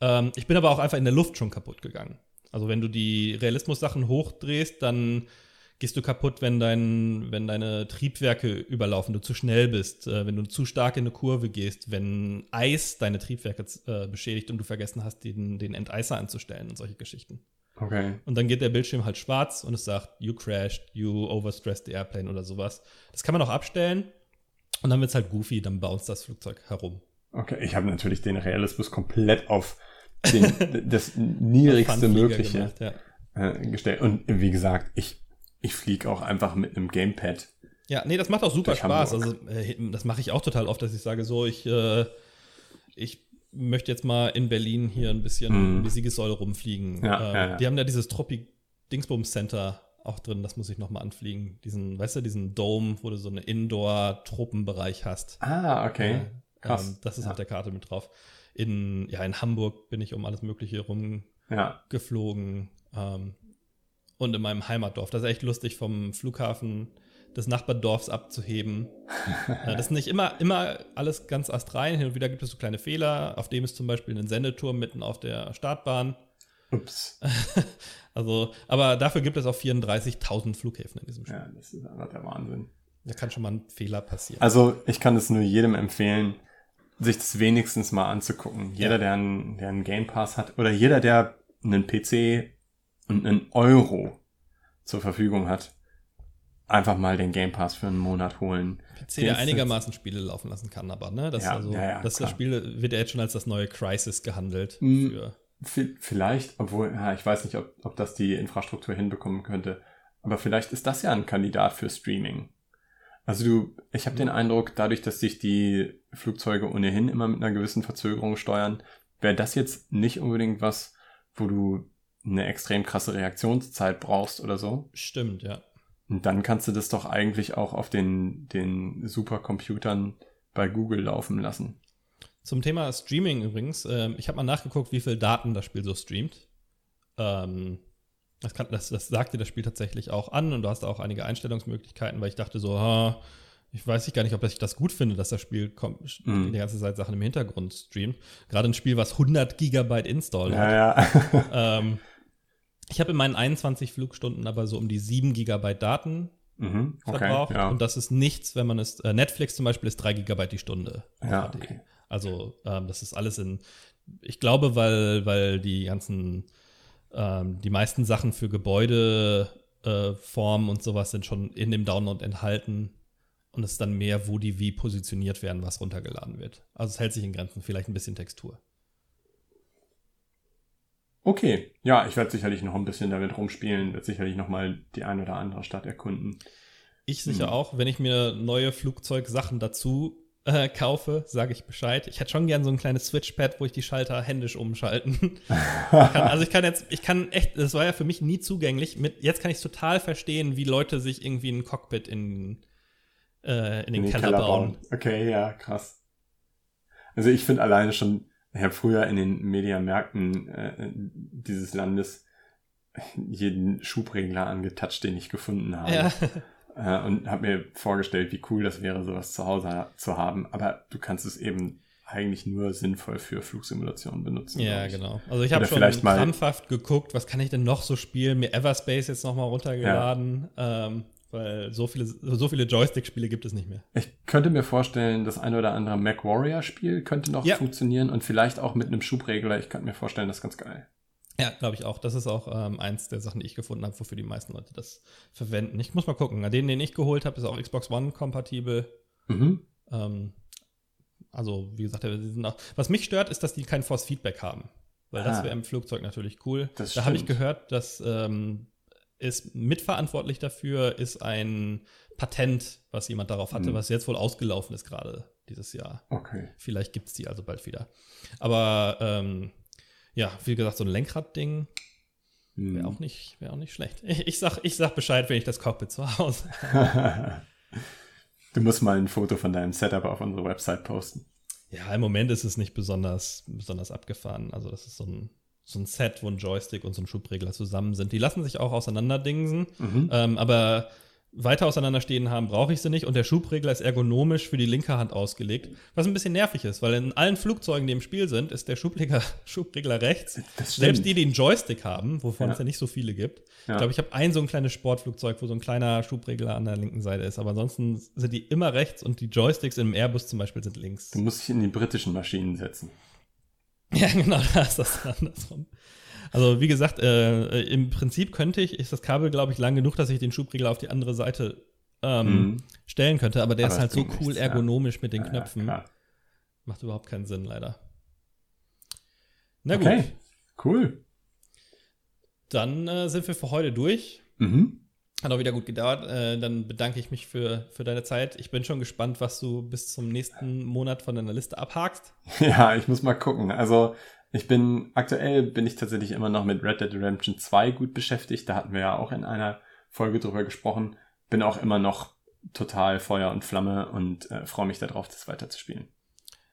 Ähm, ich bin aber auch einfach in der Luft schon kaputt gegangen. Also wenn du die Realismus-Sachen hochdrehst, dann gehst du kaputt, wenn, dein, wenn deine Triebwerke überlaufen, du zu schnell bist, äh, wenn du zu stark in eine Kurve gehst, wenn Eis deine Triebwerke äh, beschädigt und du vergessen hast, den, den Enteiser anzustellen und solche Geschichten. Okay. Und dann geht der Bildschirm halt schwarz und es sagt, you crashed, you overstressed the airplane oder sowas. Das kann man auch abstellen und dann wird es halt goofy, dann bounce das Flugzeug herum. Okay, ich habe natürlich den Realismus komplett auf den, das niedrigste mögliche gemacht, ja. äh, gestellt. Und wie gesagt, ich ich fliege auch einfach mit einem Gamepad. Ja, nee, das macht auch super Spaß. Also, äh, das mache ich auch total oft, dass ich sage, so, ich, äh, ich möchte jetzt mal in Berlin hier ein bisschen hm. die Siegessäule rumfliegen. Ja, äh, ja. Die haben ja dieses Tropi Dingsbums Center auch drin, das muss ich nochmal anfliegen. Diesen, weißt du, diesen Dome, wo du so einen Indoor-Truppenbereich hast. Ah, okay. Krass. Ähm, das ist auf der Karte mit drauf. In, ja, in Hamburg bin ich um alles Mögliche rumgeflogen. Ähm, und in meinem Heimatdorf. Das ist echt lustig, vom Flughafen des Nachbardorfs abzuheben. das ist nicht immer, immer alles ganz astrein. Hin und wieder gibt es so kleine Fehler. Auf dem ist zum Beispiel ein Sendeturm mitten auf der Startbahn. Ups. also, aber dafür gibt es auch 34.000 Flughäfen in diesem Spiel. Ja, das ist einfach der Wahnsinn. Da kann schon mal ein Fehler passieren. Also, ich kann es nur jedem empfehlen, sich das wenigstens mal anzugucken. Jeder, ja. der, einen, der einen Game Pass hat oder jeder, der einen PC und einen Euro zur Verfügung hat, einfach mal den Game Pass für einen Monat holen. PC, der einigermaßen Spiele laufen lassen kann, aber ne, das, ja, also, ja, ja, das, das Spiel wird ja jetzt schon als das neue Crisis gehandelt. Hm, vielleicht, obwohl, ja, ich weiß nicht, ob, ob das die Infrastruktur hinbekommen könnte, aber vielleicht ist das ja ein Kandidat für Streaming. Also du, ich habe den Eindruck, dadurch, dass sich die Flugzeuge ohnehin immer mit einer gewissen Verzögerung steuern, wäre das jetzt nicht unbedingt was, wo du eine extrem krasse Reaktionszeit brauchst oder so. Stimmt, ja. Und dann kannst du das doch eigentlich auch auf den, den Supercomputern bei Google laufen lassen. Zum Thema Streaming übrigens, äh, ich habe mal nachgeguckt, wie viel Daten das Spiel so streamt. Ähm, das, kann, das, das sagt dir das Spiel tatsächlich auch an und du hast auch einige Einstellungsmöglichkeiten, weil ich dachte so, ha, ich weiß gar nicht, ob ich das gut finde, dass das Spiel kommt, mm. die ganze Zeit Sachen im Hintergrund streamt. Gerade ein Spiel, was 100 Gigabyte Install ja, hat. Ja. ähm, ich habe in meinen 21 Flugstunden aber so um die 7 Gigabyte Daten mhm, okay, verbraucht. Ja. Und das ist nichts, wenn man es. Äh, Netflix zum Beispiel ist 3 Gigabyte die Stunde. Ja, okay. Also ähm, das ist alles in. Ich glaube, weil, weil die ganzen, ähm, die meisten Sachen für Gebäudeformen äh, und sowas sind schon in dem Download enthalten. Und es ist dann mehr, wo die wie positioniert werden, was runtergeladen wird. Also es hält sich in Grenzen, vielleicht ein bisschen Textur. Okay, ja, ich werde sicherlich noch ein bisschen damit rumspielen, werde sicherlich noch mal die ein oder andere Stadt erkunden. Ich sicher hm. auch, wenn ich mir neue Flugzeugsachen dazu äh, kaufe, sage ich Bescheid. Ich hätte schon gern so ein kleines Switchpad, wo ich die Schalter händisch umschalten kann. Also ich kann jetzt, ich kann echt, das war ja für mich nie zugänglich. Mit, jetzt kann ich total verstehen, wie Leute sich irgendwie ein Cockpit in, äh, in den, in den Keller, Keller bauen. bauen. Okay, ja, krass. Also ich finde alleine schon ich habe früher in den Mediamärkten äh, dieses Landes jeden Schubregler angetatscht, den ich gefunden habe. Ja. Äh, und habe mir vorgestellt, wie cool das wäre, sowas zu Hause zu haben. Aber du kannst es eben eigentlich nur sinnvoll für Flugsimulationen benutzen. Ja, genau. Also ich habe schon krampfhaft geguckt, was kann ich denn noch so spielen? Mir Everspace jetzt nochmal runtergeladen. Ja. Ähm, weil so viele, so viele Joystick-Spiele gibt es nicht mehr. Ich könnte mir vorstellen, das eine oder andere Mac Warrior-Spiel könnte noch ja. funktionieren und vielleicht auch mit einem Schubregler. Ich könnte mir vorstellen, das ist ganz geil. Ja, glaube ich auch. Das ist auch ähm, eins der Sachen, die ich gefunden habe, wofür die meisten Leute das verwenden. Ich muss mal gucken. Den, den ich geholt habe, ist auch Xbox One kompatibel. Mhm. Ähm, also, wie gesagt, auch, was mich stört, ist, dass die kein Force Feedback haben. Weil das ah. wäre im Flugzeug natürlich cool. Das da habe ich gehört, dass ähm, ist mitverantwortlich dafür ist ein Patent, was jemand darauf hatte, mhm. was jetzt wohl ausgelaufen ist gerade dieses Jahr. Okay. Vielleicht gibt es die also bald wieder. Aber ähm, ja, wie gesagt, so ein Lenkradding hm. wäre auch, nicht, wär auch nicht schlecht. Ich, ich, sag, ich sag Bescheid, wenn ich das Cockpit zu Hause habe. du musst mal ein Foto von deinem Setup auf unsere Website posten. Ja, im Moment ist es nicht besonders, besonders abgefahren. Also, das ist so ein, so ein Set, wo ein Joystick und so ein Schubregler zusammen sind. Die lassen sich auch auseinanderdingsen. Mhm. Ähm, aber weiter auseinanderstehen haben, brauche ich sie nicht. Und der Schubregler ist ergonomisch für die linke Hand ausgelegt, was ein bisschen nervig ist, weil in allen Flugzeugen, die im Spiel sind, ist der Schubregler, Schubregler rechts. Selbst die, die einen Joystick haben, wovon ja. es ja nicht so viele gibt. Ja. Ich glaube, ich habe ein so ein kleines Sportflugzeug, wo so ein kleiner Schubregler an der linken Seite ist. Aber ansonsten sind die immer rechts und die Joysticks im Airbus zum Beispiel sind links. Du musst dich in die britischen Maschinen setzen. Ja, genau, da ist das andersrum. Also wie gesagt, äh, im Prinzip könnte ich, ist das Kabel, glaube ich, lang genug, dass ich den Schubregler auf die andere Seite ähm, mhm. stellen könnte, aber der aber ist halt so cool nichts, ergonomisch ja. mit den ja, Knöpfen. Ja, Macht überhaupt keinen Sinn, leider. Na gut. Okay, cool. Dann äh, sind wir für heute durch. Mhm. Hat auch wieder gut gedauert. Äh, dann bedanke ich mich für, für deine Zeit. Ich bin schon gespannt, was du bis zum nächsten Monat von deiner Liste abhakst. Ja, ich muss mal gucken. Also ich bin, aktuell bin ich tatsächlich immer noch mit Red Dead Redemption 2 gut beschäftigt. Da hatten wir ja auch in einer Folge drüber gesprochen. Bin auch immer noch total Feuer und Flamme und äh, freue mich darauf, das weiterzuspielen.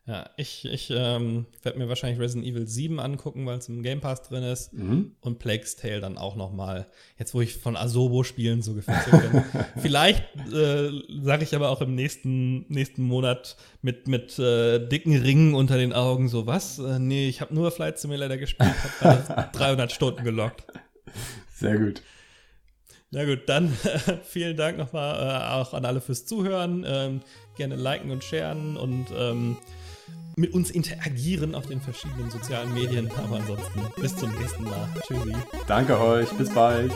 Ja, ich, ich ähm, werde mir wahrscheinlich Resident Evil 7 angucken, weil es im Game Pass drin ist. Mhm. Und Plague's Tale dann auch noch mal. Jetzt, wo ich von Asobo-Spielen so gefesselt bin. Vielleicht äh, sage ich aber auch im nächsten, nächsten Monat mit, mit äh, dicken Ringen unter den Augen so, was? Äh, nee, ich habe nur Flight Simulator gespielt, habe 300 Stunden gelockt. Sehr gut. Na gut, dann vielen Dank nochmal äh, auch an alle fürs Zuhören. Ähm, gerne liken und sharen und ähm, mit uns interagieren auf den verschiedenen sozialen Medien. Aber ansonsten bis zum nächsten Mal. Tschüssi. Danke euch. Bis bald.